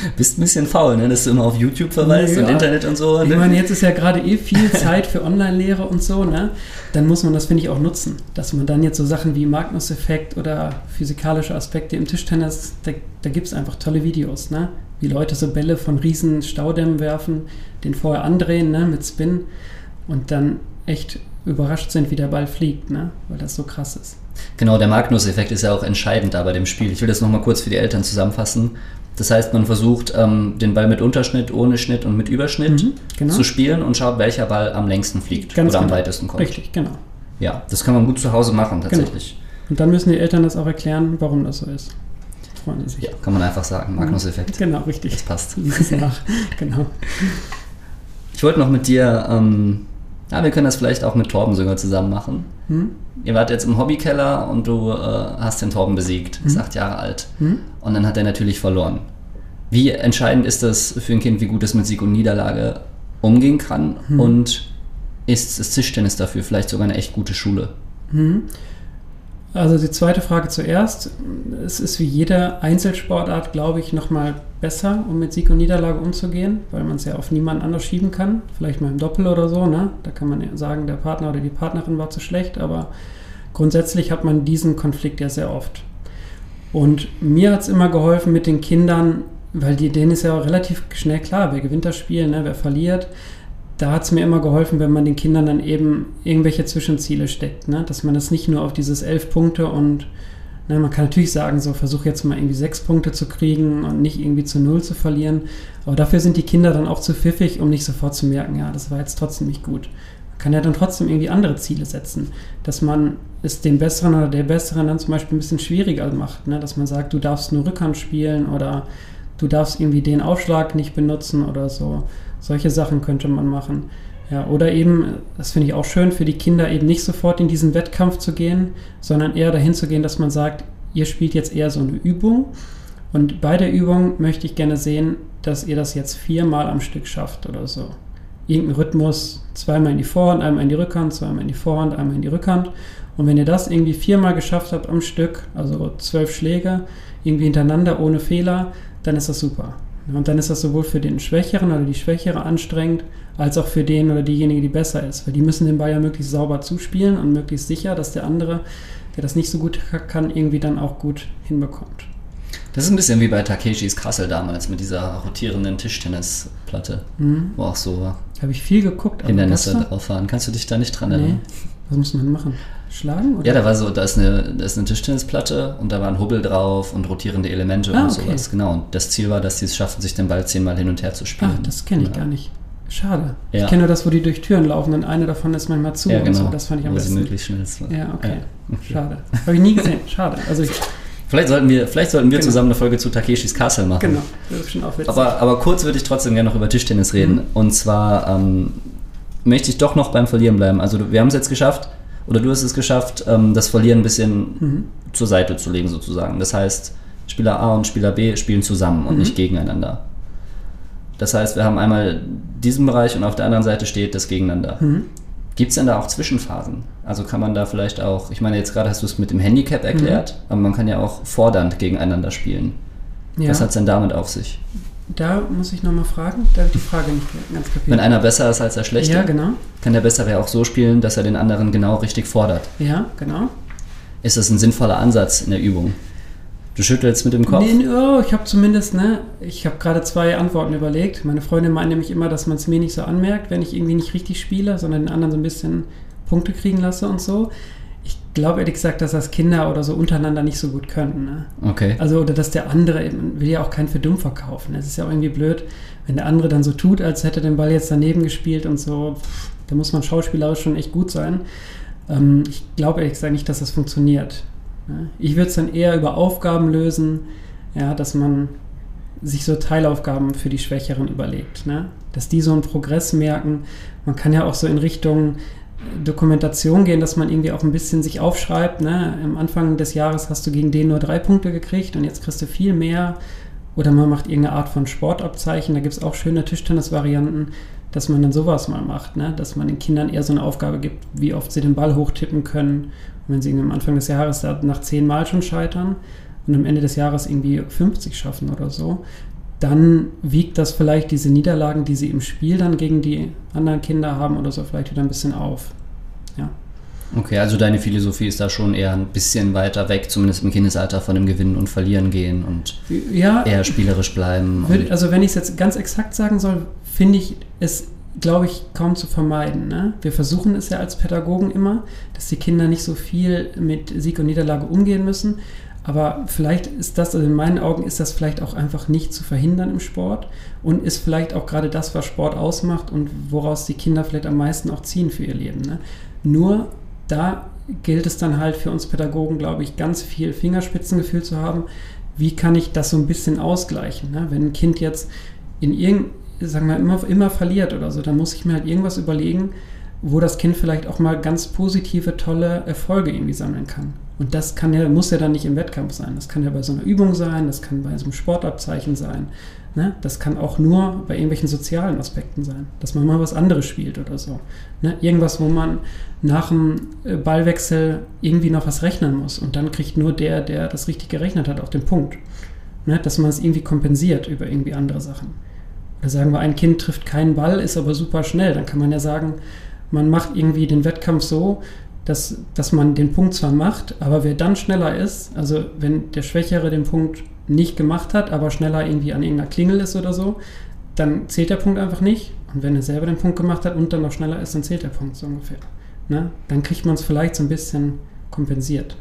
(laughs) Bist ein bisschen faul, ne? dass du immer auf YouTube verweist ja. und Internet und so. Ne? Ich meine, jetzt ist ja gerade eh viel Zeit für Online-Lehre und so, ne? Dann muss man das, finde ich, auch nutzen. Dass man dann jetzt so Sachen wie Magnus-Effekt oder physikalische Aspekte im Tischtennis, da, da gibt es einfach tolle Videos, ne? Wie Leute so Bälle von riesen Staudämmen werfen, den vorher andrehen, ne? Mit Spin und dann echt überrascht sind, wie der Ball fliegt, ne? Weil das so krass ist. Genau, der Magnus-Effekt ist ja auch entscheidend da bei dem Spiel. Ich will das nochmal kurz für die Eltern zusammenfassen. Das heißt, man versucht, ähm, den Ball mit Unterschnitt, ohne Schnitt und mit Überschnitt mhm, genau. zu spielen und schaut, welcher Ball am längsten fliegt Ganz oder genau. am weitesten kommt. Richtig, genau. Ja, das kann man gut zu Hause machen tatsächlich. Genau. Und dann müssen die Eltern das auch erklären, warum das so ist. Freuen sie sich. Ja, kann man einfach sagen, Magnus-Effekt. Genau, richtig. Das passt. (laughs) Nach. genau. Ich wollte noch mit dir ähm, ja, wir können das vielleicht auch mit Torben sogar zusammen machen. Hm? Ihr wart jetzt im Hobbykeller und du äh, hast den Torben besiegt, hm? ist acht Jahre alt. Hm? Und dann hat er natürlich verloren. Wie entscheidend ist das für ein Kind, wie gut es mit Sieg und Niederlage umgehen kann? Hm? Und ist das Tischtennis dafür vielleicht sogar eine echt gute Schule? Also die zweite Frage zuerst. Es ist wie jede Einzelsportart, glaube ich, nochmal besser, um mit Sieg und Niederlage umzugehen, weil man es ja auf niemanden anders schieben kann. Vielleicht mal im Doppel oder so. Ne? Da kann man ja sagen, der Partner oder die Partnerin war zu schlecht, aber grundsätzlich hat man diesen Konflikt ja sehr oft. Und mir hat es immer geholfen mit den Kindern, weil die, denen ist ja auch relativ schnell klar, wer gewinnt das Spiel, ne? wer verliert da hat es mir immer geholfen, wenn man den Kindern dann eben irgendwelche Zwischenziele steckt, ne? dass man das nicht nur auf dieses elf Punkte und ne, man kann natürlich sagen, so versuch jetzt mal irgendwie sechs Punkte zu kriegen und nicht irgendwie zu null zu verlieren, aber dafür sind die Kinder dann auch zu pfiffig, um nicht sofort zu merken, ja, das war jetzt trotzdem nicht gut. Man kann ja dann trotzdem irgendwie andere Ziele setzen, dass man es dem Besseren oder der Besseren dann zum Beispiel ein bisschen schwieriger macht, ne? dass man sagt, du darfst nur Rückhand spielen oder du darfst irgendwie den Aufschlag nicht benutzen oder so. Solche Sachen könnte man machen. Ja, oder eben, das finde ich auch schön, für die Kinder eben nicht sofort in diesen Wettkampf zu gehen, sondern eher dahin zu gehen, dass man sagt, ihr spielt jetzt eher so eine Übung. Und bei der Übung möchte ich gerne sehen, dass ihr das jetzt viermal am Stück schafft oder so. Irgendein Rhythmus, zweimal in die Vorhand, einmal in die Rückhand, zweimal in die Vorhand, einmal in die Rückhand. Und wenn ihr das irgendwie viermal geschafft habt am Stück, also zwölf Schläge, irgendwie hintereinander ohne Fehler, dann ist das super. Und dann ist das sowohl für den Schwächeren oder die Schwächere anstrengend, als auch für den oder diejenige, die besser ist. Weil die müssen den Ball ja möglichst sauber zuspielen und möglichst sicher, dass der andere, der das nicht so gut kann, irgendwie dann auch gut hinbekommt. Das ist ein bisschen wie bei Takeshis Kassel damals mit dieser rotierenden Tischtennisplatte, mhm. wo auch so Habe ich viel geguckt. Hindernisse drauf waren. Kannst du dich da nicht dran erinnern? Nee. Was muss man machen? Schlagen? Oder? Ja, da war so, da ist, eine, da ist eine Tischtennisplatte und da war ein Hubbel drauf und rotierende Elemente ah, und okay. sowas. Genau. Und das Ziel war, dass sie es schaffen, sich den Ball zehnmal hin und her zu spielen. Ach, das kenne ich ja. gar nicht. Schade. Ja. Ich kenne nur das, wo die durch Türen laufen und eine davon ist manchmal zu ja, genau. So. Das fand ich am besten. möglichst schnell ist. Ja, okay. okay. Schade. Habe ich nie gesehen. Schade. Also ich, Vielleicht sollten wir, vielleicht sollten wir genau. zusammen eine Folge zu Takeshis Castle machen. Genau, das ist schon auch witzig. Aber, aber kurz würde ich trotzdem gerne noch über Tischtennis reden. Mhm. Und zwar ähm, möchte ich doch noch beim Verlieren bleiben. Also wir haben es jetzt geschafft, oder du hast es geschafft, ähm, das Verlieren ein bisschen mhm. zur Seite zu legen sozusagen. Das heißt, Spieler A und Spieler B spielen zusammen und Mhm. nicht gegeneinander. Das heißt, wir haben einmal diesen Bereich und auf der anderen Seite steht das Gegeneinander. Mhm. Gibt es denn da auch Zwischenphasen? Also kann man da vielleicht auch, ich meine, jetzt gerade hast du es mit dem Handicap erklärt, aber man kann ja auch fordernd gegeneinander spielen. Mhm. Ja, Was hat es denn damit auf sich? Da muss ich nochmal fragen. Da ich die Frage nicht ganz kapiert. Wenn einer besser ist als der Schlechte, ja, genau. kann der Bessere ja auch so spielen, dass er den anderen genau richtig fordert. Ja, genau. Ist das ein sinnvoller Ansatz in der Übung? Du schüttelst mit dem Kopf? Nee, oh, ich habe zumindest, ne, ich habe gerade zwei Antworten überlegt. Meine Freundin meint nämlich immer, dass man es mir nicht so anmerkt, wenn ich irgendwie nicht richtig spiele, sondern den anderen so ein bisschen Punkte kriegen lasse und so. Ich glaube ehrlich gesagt, dass das Kinder oder so untereinander nicht so gut könnten. Ne? Okay. Also, oder dass der andere, man will ja auch keinen für dumm verkaufen. Es ist ja auch irgendwie blöd, wenn der andere dann so tut, als hätte er den Ball jetzt daneben gespielt und so. Pff, da muss man schauspielerisch schon echt gut sein. Ähm, ich glaube ehrlich gesagt nicht, dass das funktioniert. Ne? Ich würde es dann eher über Aufgaben lösen, ja, dass man sich so Teilaufgaben für die Schwächeren überlegt. Ne? Dass die so einen Progress merken. Man kann ja auch so in Richtung Dokumentation gehen, dass man irgendwie auch ein bisschen sich aufschreibt. Ne? Am Anfang des Jahres hast du gegen den nur drei Punkte gekriegt und jetzt kriegst du viel mehr. Oder man macht irgendeine Art von Sportabzeichen. Da gibt es auch schöne Tischtennis-Varianten, dass man dann sowas mal macht. Ne? Dass man den Kindern eher so eine Aufgabe gibt, wie oft sie den Ball hochtippen können. Und wenn sie am Anfang des Jahres nach zehn Mal schon scheitern und am Ende des Jahres irgendwie 50 schaffen oder so, dann wiegt das vielleicht diese Niederlagen, die sie im Spiel dann gegen die anderen Kinder haben oder so, vielleicht wieder ein bisschen auf. Ja. Okay, also deine Philosophie ist da schon eher ein bisschen weiter weg, zumindest im Kindesalter, von dem Gewinnen und Verlieren gehen und Ja, eher spielerisch bleiben. Würde- Also wenn ich es jetzt ganz exakt sagen soll, finde ich es, glaube ich, kaum zu vermeiden. Ne? Wir versuchen es ja als Pädagogen immer, dass die Kinder nicht so viel mit Sieg und Niederlage umgehen müssen. Aber vielleicht ist das, also in meinen Augen ist das vielleicht auch einfach nicht zu verhindern im Sport und ist vielleicht auch gerade das, was Sport ausmacht und woraus die Kinder vielleicht am meisten auch ziehen für ihr Leben. Ne? Nur da gilt es dann halt für uns Pädagogen, glaube ich, ganz viel Fingerspitzengefühl zu haben. Wie kann ich das so ein bisschen ausgleichen? Ne? Wenn ein Kind jetzt in irgend, sagen wir, immer, immer verliert oder so, dann muss ich mir halt irgendwas überlegen, wo das Kind vielleicht auch mal ganz positive, tolle Erfolge irgendwie sammeln kann. Und das kann ja, muss ja dann nicht im Wettkampf sein. Das kann ja bei so einer Übung sein, das kann bei so einem Sportabzeichen sein. Ne? Das kann auch nur bei irgendwelchen sozialen Aspekten sein, dass man mal was anderes spielt oder so. Ne? Irgendwas, wo man nach dem äh, Ballwechsel irgendwie noch was rechnen muss und dann kriegt nur der, der das richtig gerechnet hat, auf den Punkt. Ne? Dass man es irgendwie kompensiert über irgendwie andere Sachen. Oder sagen wir, ein Kind trifft keinen Ball, ist aber super schnell. Dann kann man ja sagen, man macht irgendwie den Wettkampf so, dass, dass man den Punkt zwar macht, aber wer dann schneller ist, also wenn der Schwächere den Punkt nicht gemacht hat, aber schneller irgendwie an irgendeiner Klingel ist oder so, dann zählt der Punkt einfach nicht. Und wenn er selber den Punkt gemacht hat und dann noch schneller ist, dann zählt der Punkt so ungefähr. Ne? Dann kriegt man es vielleicht so ein bisschen kompensiert.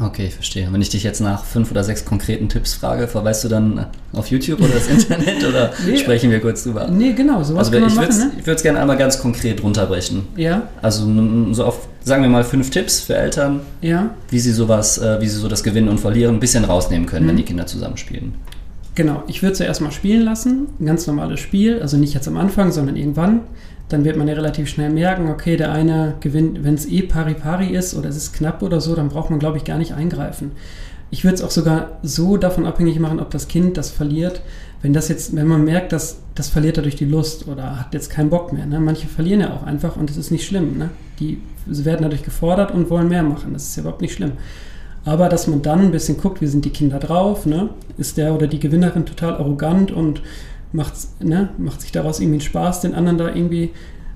Okay, ich verstehe. Wenn ich dich jetzt nach fünf oder sechs konkreten Tipps frage, verweist du dann auf YouTube oder das (laughs) Internet oder Nee. sprechen wir kurz drüber? Nee, genau, sowas Also kann man ich machen, würde ne? es gerne einmal ganz konkret runterbrechen. Ja, Also so auf, sagen wir mal, fünf Tipps für Eltern, ja. wie sie sowas, äh, wie sie so das Gewinnen und Verlieren ein bisschen rausnehmen können, wenn Mhm. die Kinder zusammenspielen. Genau, ich würde zuerst mal spielen lassen, ein ganz normales Spiel, also nicht jetzt am Anfang, sondern irgendwann. Dann wird man ja relativ schnell merken, okay, der eine gewinnt, wenn es eh pari-pari ist oder es ist knapp oder so, dann braucht man, glaube ich, gar nicht eingreifen. Ich würde es auch sogar so davon abhängig machen, ob das Kind das verliert. Wenn das jetzt, wenn man merkt, dass das verliert er durch die Lust oder hat jetzt keinen Bock mehr. Ne? Manche verlieren ja auch einfach und das ist nicht schlimm. Ne? Die werden dadurch gefordert und wollen mehr machen. Das ist ja überhaupt nicht schlimm. Aber dass man dann ein bisschen guckt, wie sind die Kinder drauf, ne? Ist der oder die Gewinnerin total arrogant und macht, ne, macht sich daraus irgendwie einen Spaß, den anderen da irgendwie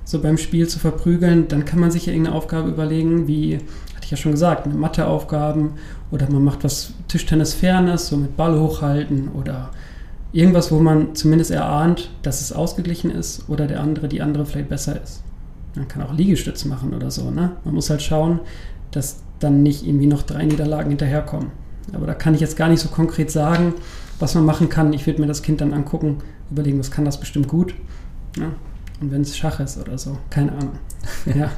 so beim Spiel zu verprügeln, dann kann man sich ja irgendeine Aufgabe überlegen, wie, hatte ich ja schon gesagt, eine Matheaufgaben oder man macht was Tischtennis-Fernes, so mit Ball hochhalten oder irgendwas, wo man zumindest erahnt, dass es ausgeglichen ist oder der andere, die andere vielleicht besser ist. Man kann auch Liegestütz machen oder so, ne? Man muss halt schauen, dass dann nicht irgendwie noch drei Niederlagen hinterherkommen. Aber da kann ich jetzt gar nicht so konkret sagen, was man machen kann. Ich würde mir das Kind dann angucken, überlegen, was kann das bestimmt gut. Ja? Und wenn es Schach ist oder so, keine Ahnung. (laughs) Ja,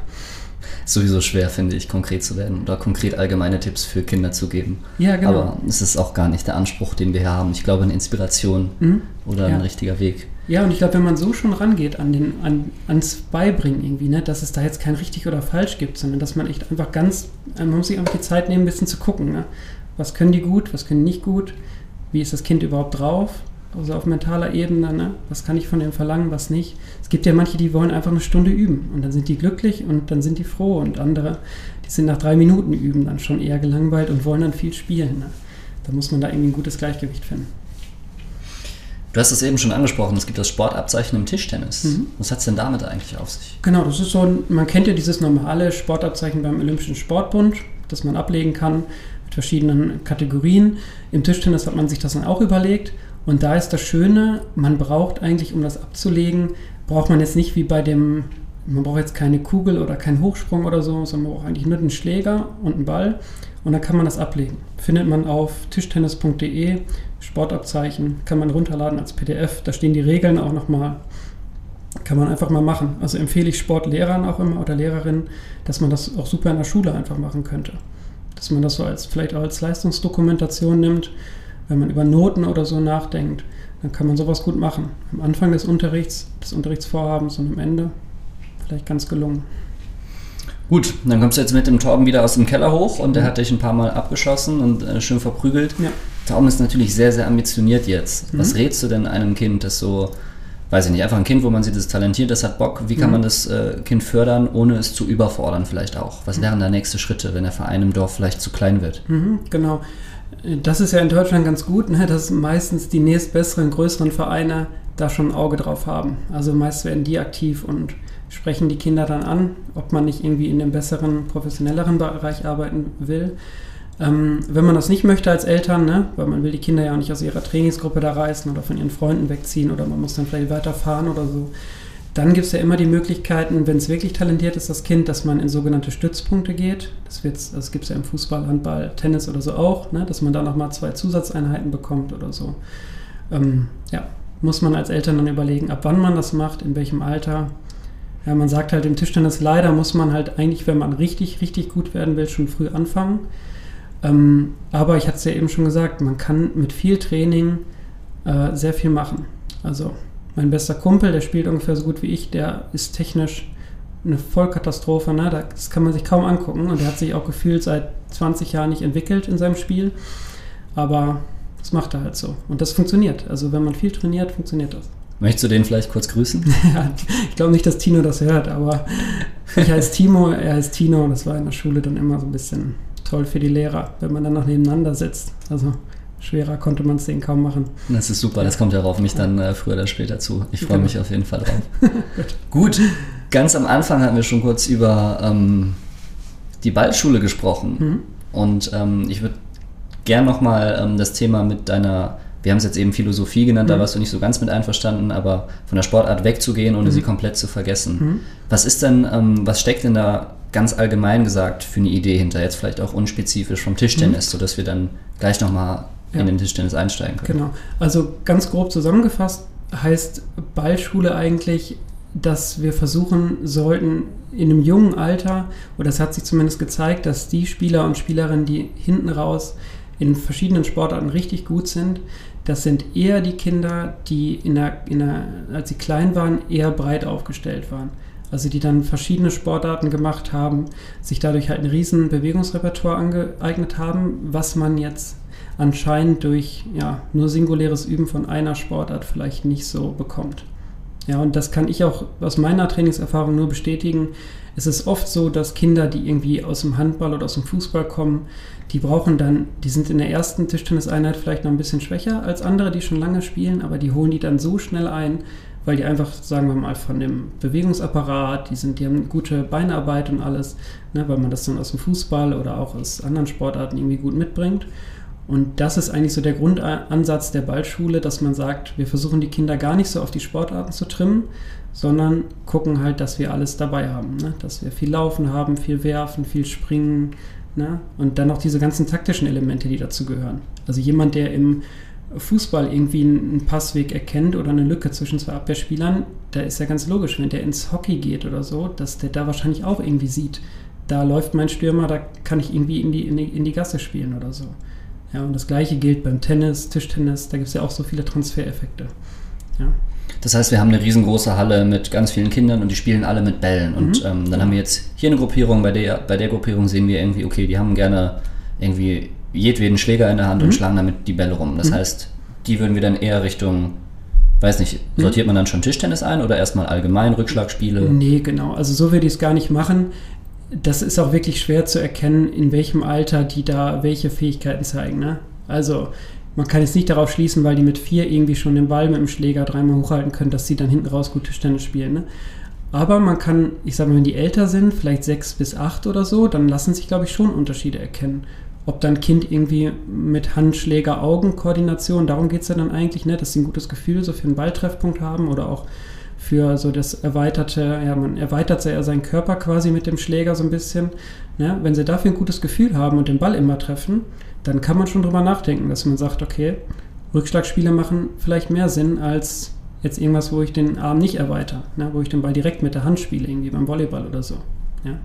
Ist sowieso schwer, finde ich, konkret zu werden oder konkret allgemeine Tipps für Kinder zu geben. ja genau. Aber es ist auch gar nicht der Anspruch, den wir hier haben. Ich glaube, eine Inspiration Mhm. oder Ja. ein richtiger Weg. Ja, und ich glaube, wenn man so schon rangeht an den, an, ans Beibringen irgendwie, ne, dass es da jetzt kein richtig oder falsch gibt, sondern dass man echt einfach ganz, man muss sich einfach die Zeit nehmen, ein bisschen zu gucken. Ne? Was können die gut, was können die nicht gut? wie ist das Kind überhaupt drauf, also auf mentaler Ebene, ne? was kann ich von dem verlangen, was nicht. Es gibt ja manche, die wollen einfach eine Stunde üben und dann sind die glücklich und dann sind die froh und andere, die sind nach drei Minuten üben dann schon eher gelangweilt und wollen dann viel spielen. Ne? Da muss man da irgendwie ein gutes Gleichgewicht finden. Du hast es eben schon angesprochen, es gibt das Sportabzeichen im Tischtennis. Mhm. Was hat es denn damit eigentlich auf sich? Genau, das ist so, man kennt ja dieses normale Sportabzeichen beim Olympischen Sportbund, das man ablegen kann mit verschiedenen Kategorien. Im Tischtennis hat man sich das dann auch überlegt und da ist das Schöne, man braucht eigentlich, um das abzulegen, braucht man jetzt nicht wie bei dem, man braucht jetzt keine Kugel oder keinen Hochsprung oder so, sondern man braucht eigentlich nur einen Schläger und einen Ball und dann kann man das ablegen. Findet man auf tischtennis.de, Sportabzeichen, kann man runterladen als PDF, da stehen die Regeln auch nochmal, kann man einfach mal machen. Also empfehle ich Sportlehrern auch immer oder Lehrerinnen, dass man das auch super in der Schule einfach machen könnte. Dass man das so als vielleicht auch als Leistungsdokumentation nimmt wenn man über Noten oder so nachdenkt, dann kann man sowas gut machen. Am Anfang des Unterrichts, des Unterrichtsvorhabens und am Ende vielleicht ganz gelungen. Gut, dann kommst du jetzt mit dem Torben wieder aus dem Keller hoch und der mhm. hat dich ein paar Mal abgeschossen und äh, schön verprügelt. Ja. Torben ist natürlich sehr, sehr ambitioniert jetzt. Mhm. Was rätst du denn einem Kind, das so, weiß ich nicht, einfach ein Kind, wo man sieht, das ist talentiert, das hat Bock. Wie kann mhm. man das äh, Kind fördern, ohne es zu überfordern vielleicht auch? Was mhm. wären da nächste Schritte, wenn der Verein im Dorf vielleicht zu klein wird? Mhm, genau. Das ist ja in Deutschland ganz gut, ne, dass meistens die nächstbesseren, größeren Vereine da schon ein Auge drauf haben. Also meist werden die aktiv und sprechen die Kinder dann an, ob man nicht irgendwie in dem besseren, professionelleren Bereich arbeiten will. Ähm, wenn man das nicht möchte als Eltern, ne, weil man will die Kinder ja auch nicht aus ihrer Trainingsgruppe da reißen oder von ihren Freunden wegziehen oder man muss dann vielleicht weiterfahren oder so, dann gibt es ja immer die Möglichkeiten, wenn es wirklich talentiert ist, das Kind, dass man in sogenannte Stützpunkte geht. Das, das gibt es ja im Fußball, Handball, Tennis oder so auch, ne? dass man da nochmal zwei Zusatzeinheiten bekommt oder so. Ähm, ja, muss man als Eltern dann überlegen, ab wann man das macht, in welchem Alter. Ja, man sagt halt im Tischtennis, leider muss man halt eigentlich, wenn man richtig, richtig gut werden will, schon früh anfangen. Ähm, aber ich hatte es ja eben schon gesagt, man kann mit viel Training äh, sehr viel machen. Also mein bester Kumpel, der spielt ungefähr so gut wie ich, der ist technisch eine Vollkatastrophe. Ne? Das kann man sich kaum angucken. Und der hat sich auch gefühlt seit 20 Jahren nicht entwickelt in seinem Spiel. Aber das macht er halt so. Und das funktioniert. Also wenn man viel trainiert, funktioniert das. Möchtest du den vielleicht kurz grüßen? (laughs) ich glaube nicht, dass Tino das hört, aber ich heiße Timo, er heißt Tino. Und das war in der Schule dann immer so ein bisschen toll für die Lehrer, wenn man dann noch nebeneinander sitzt. Also schwerer konnte man es denen kaum machen. Das ist super, das kommt ja auf mich dann äh, früher oder später zu. Ich freue genau. mich auf jeden Fall drauf. (laughs) Gut, ganz am Anfang hatten wir schon kurz über ähm, die Ballschule gesprochen. Mhm. Und ähm, ich würde gern nochmal ähm, das Thema mit deiner, wir haben es jetzt eben Philosophie genannt, mhm. da warst du nicht so ganz mit einverstanden, aber von der Sportart wegzugehen, ohne mhm. sie komplett zu vergessen. Mhm. Was ist denn, ähm, was steckt denn da ganz allgemein gesagt für eine Idee hinter, jetzt vielleicht auch unspezifisch vom Tischtennis, mhm. sodass wir dann gleich nochmal ja. in den Tischtennis einsteigen können. Genau. Also ganz grob zusammengefasst heißt Ballschule eigentlich, dass wir versuchen sollten, in einem jungen Alter, oder es hat sich zumindest gezeigt, dass die Spieler und Spielerinnen, die hinten raus in verschiedenen Sportarten richtig gut sind, das sind eher die Kinder, die in der, in der, als sie klein waren, eher breit aufgestellt waren. Also die dann verschiedene Sportarten gemacht haben, sich dadurch halt ein riesen Bewegungsrepertoire angeeignet haben, was man jetzt anscheinend durch ja, nur singuläres Üben von einer Sportart vielleicht nicht so bekommt. Ja, und das kann ich auch aus meiner Trainingserfahrung nur bestätigen. Es ist oft so, dass Kinder, die irgendwie aus dem Handball oder aus dem Fußball kommen, die brauchen dann, die sind in der ersten Tischtenniseinheit vielleicht noch ein bisschen schwächer als andere, die schon lange spielen, aber die holen die dann so schnell ein, weil die einfach, sagen wir mal, von dem Bewegungsapparat, die sind, die haben gute Beinarbeit und alles, ne, weil man das dann aus dem Fußball oder auch aus anderen Sportarten irgendwie gut mitbringt. Und das ist eigentlich so der Grundansatz der Ballschule, dass man sagt, wir versuchen die Kinder gar nicht so auf die Sportarten zu trimmen, sondern gucken halt, dass wir alles dabei haben. Ne? Dass wir viel Laufen haben, viel Werfen, viel Springen ne? und dann noch diese ganzen taktischen Elemente, die dazu gehören. Also jemand, der im Fußball irgendwie einen Passweg erkennt oder eine Lücke zwischen zwei Abwehrspielern, da ist ja ganz logisch, wenn der ins Hockey geht oder so, dass der da wahrscheinlich auch irgendwie sieht, da läuft mein Stürmer, da kann ich irgendwie in die, in die, in die Gasse spielen oder so. Ja, und das gleiche gilt beim Tennis, Tischtennis, da gibt es ja auch so viele Transfereffekte. Ja. Das heißt, wir haben eine riesengroße Halle mit ganz vielen Kindern und die spielen alle mit Bällen. Und mhm. ähm, dann haben wir jetzt hier eine Gruppierung, bei der, bei der Gruppierung sehen wir irgendwie, okay, die haben gerne irgendwie jedweden Schläger in der Hand mhm. und schlagen damit die Bälle rum. Das mhm. heißt, die würden wir dann eher Richtung, weiß nicht, mhm. sortiert man dann schon Tischtennis ein oder erstmal allgemein Rückschlagspiele? Nee, genau. Also so würde ich es gar nicht machen. Das ist auch wirklich schwer zu erkennen, in welchem Alter die da welche Fähigkeiten zeigen. Ne? Also man kann jetzt nicht darauf schließen, weil die mit vier irgendwie schon den Ball mit dem Schläger dreimal hochhalten können, dass sie dann hinten raus gut Tischtennis spielen. Ne? Aber man kann, ich sage mal, wenn die älter sind, vielleicht sechs bis acht oder so, dann lassen sich, glaube ich, schon Unterschiede erkennen ob dein Kind irgendwie mit Handschläger-Augen-Koordination, darum geht es ja dann eigentlich, ne, dass sie ein gutes Gefühl so für einen Balltreffpunkt haben oder auch für so das erweiterte, ja, man erweitert ja seinen Körper quasi mit dem Schläger so ein bisschen. Ne? Wenn sie dafür ein gutes Gefühl haben und den Ball immer treffen, dann kann man schon drüber nachdenken, dass man sagt, okay, Rückschlagspiele machen vielleicht mehr Sinn als jetzt irgendwas, wo ich den Arm nicht erweitere, ne? wo ich den Ball direkt mit der Hand spiele, irgendwie beim Volleyball oder so. Ja.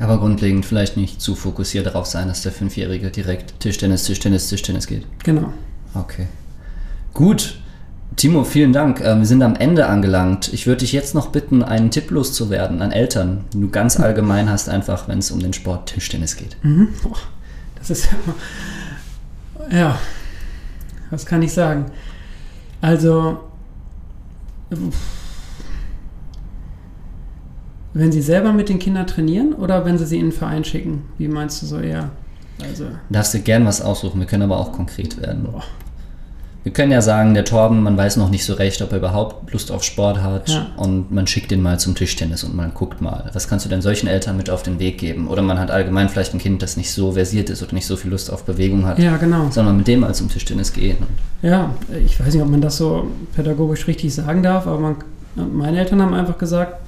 Aber grundlegend vielleicht nicht zu fokussiert darauf sein, dass der Fünfjährige direkt Tischtennis, Tischtennis, Tischtennis geht. Genau. Okay. Gut. Timo, vielen Dank. Ähm, wir sind am Ende angelangt. Ich würde dich jetzt noch bitten, einen Tipp loszuwerden an Eltern, den du ganz allgemein hast, einfach wenn es um den Sport Tischtennis geht. Mhm. Boah, das ist ja, ja, was kann ich sagen? Also, wenn Sie selber mit den Kindern trainieren oder wenn Sie sie in den Verein schicken? Wie meinst du so eher? Also Darfst du gern was aussuchen, wir können aber auch konkret werden. Boah. Wir können ja sagen, der Torben, man weiß noch nicht so recht, ob er überhaupt Lust auf Sport hat ja. und man schickt ihn mal zum Tischtennis und man guckt mal. Was kannst du denn solchen Eltern mit auf den Weg geben? Oder man hat allgemein vielleicht ein Kind, das nicht so versiert ist oder nicht so viel Lust auf Bewegung hat. Ja, genau. Sondern mit dem mal zum Tischtennis gehen. Ja, ich weiß nicht, ob man das so pädagogisch richtig sagen darf, aber man, meine Eltern haben einfach gesagt,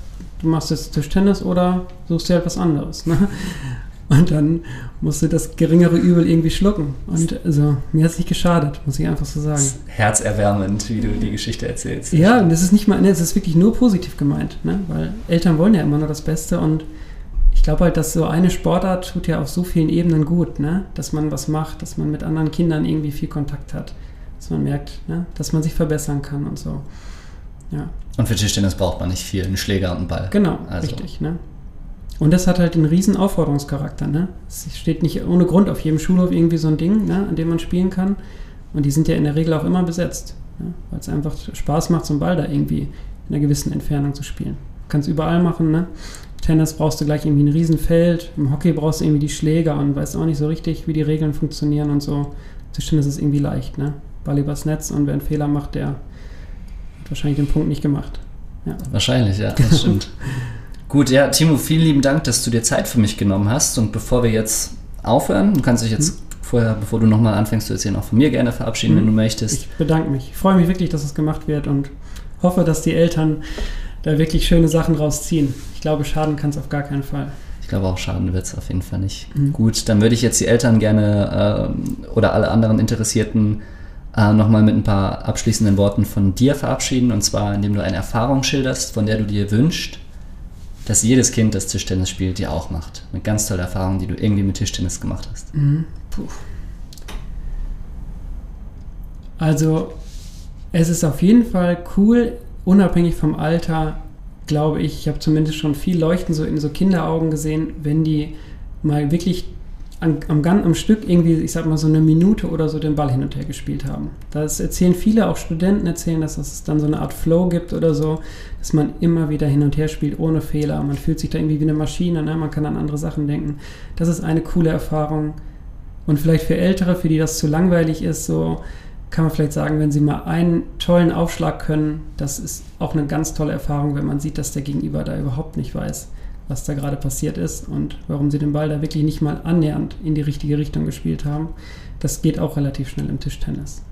du machst jetzt Tischtennis oder suchst dir halt was anderes. Ne? Und dann musst du das geringere Übel irgendwie schlucken. Und also, mir hat es nicht geschadet, muss ich einfach so sagen. Herzerwärmend, wie du die Geschichte erzählst. Ja, und das ist nicht mal, ne, es ist wirklich nur positiv gemeint, ne? weil Eltern wollen ja immer nur das Beste und ich glaube halt, dass so eine Sportart tut ja auf so vielen Ebenen gut, ne? dass man was macht, dass man mit anderen Kindern irgendwie viel Kontakt hat, dass man merkt, ne? dass man sich verbessern kann und so. Ja. Und für Tischtennis braucht man nicht viel, einen Schläger und einen Ball. Genau, also. richtig. Ne? Und das hat halt einen riesen Aufforderungscharakter. Ne? Es steht nicht ohne Grund auf jedem Schulhof irgendwie so ein Ding, ne, an dem man spielen kann. Und die sind ja in der Regel auch immer besetzt, ne? weil es einfach Spaß macht, so einen Ball da irgendwie in einer gewissen Entfernung zu spielen. Kannst überall machen. Ne? Tennis brauchst du gleich irgendwie ein Riesenfeld, im Hockey brauchst du irgendwie die Schläger und weißt auch nicht so richtig, wie die Regeln funktionieren und so. Tischtennis ist irgendwie leicht. Ne? Ball übers Netz und wer einen Fehler macht, der wahrscheinlich den Punkt nicht gemacht. Ja. Wahrscheinlich, ja, das stimmt. (laughs) Gut, ja, Timo, vielen lieben Dank, dass du dir Zeit für mich genommen hast. Und bevor wir jetzt aufhören, du kannst dich jetzt mhm. vorher, bevor du nochmal anfängst zu erzählen, auch von mir gerne verabschieden, mhm. wenn du möchtest. Ich bedanke mich. Ich freue mich wirklich, dass es gemacht wird und hoffe, dass die Eltern da wirklich schöne Sachen rausziehen. Ich glaube, schaden kann es auf gar keinen Fall. Ich glaube auch schaden wird es auf jeden Fall nicht. Mhm. Gut, dann würde ich jetzt die Eltern gerne äh, oder alle anderen Interessierten äh, nochmal mit ein paar abschließenden Worten von dir verabschieden. Und zwar, indem du eine Erfahrung schilderst, von der du dir wünschst, dass jedes Kind, das Tischtennis spielt, dir auch macht. Eine ganz tolle Erfahrung, die du irgendwie mit Tischtennis gemacht hast. Mhm. Puh. Also, es ist auf jeden Fall cool, unabhängig vom Alter, glaube ich, ich habe zumindest schon viel Leuchten so in so Kinderaugen gesehen, wenn die mal wirklich am, am, am Stück irgendwie, ich sag mal, so eine Minute oder so den Ball hin und her gespielt haben. Das erzählen viele, auch Studenten erzählen, dass es dann so eine Art Flow gibt oder so, dass man immer wieder hin und her spielt, ohne Fehler. Man fühlt sich da irgendwie wie eine Maschine, ne? man kann an andere Sachen denken. Das ist eine coole Erfahrung. Und vielleicht für Ältere, für die das zu langweilig ist, so kann man vielleicht sagen, wenn sie mal einen tollen Aufschlag können, das ist auch eine ganz tolle Erfahrung, wenn man sieht, dass der Gegenüber da überhaupt nicht weiß was da gerade passiert ist und warum sie den Ball da wirklich nicht mal annähernd in die richtige Richtung gespielt haben. Das geht auch relativ schnell im Tischtennis.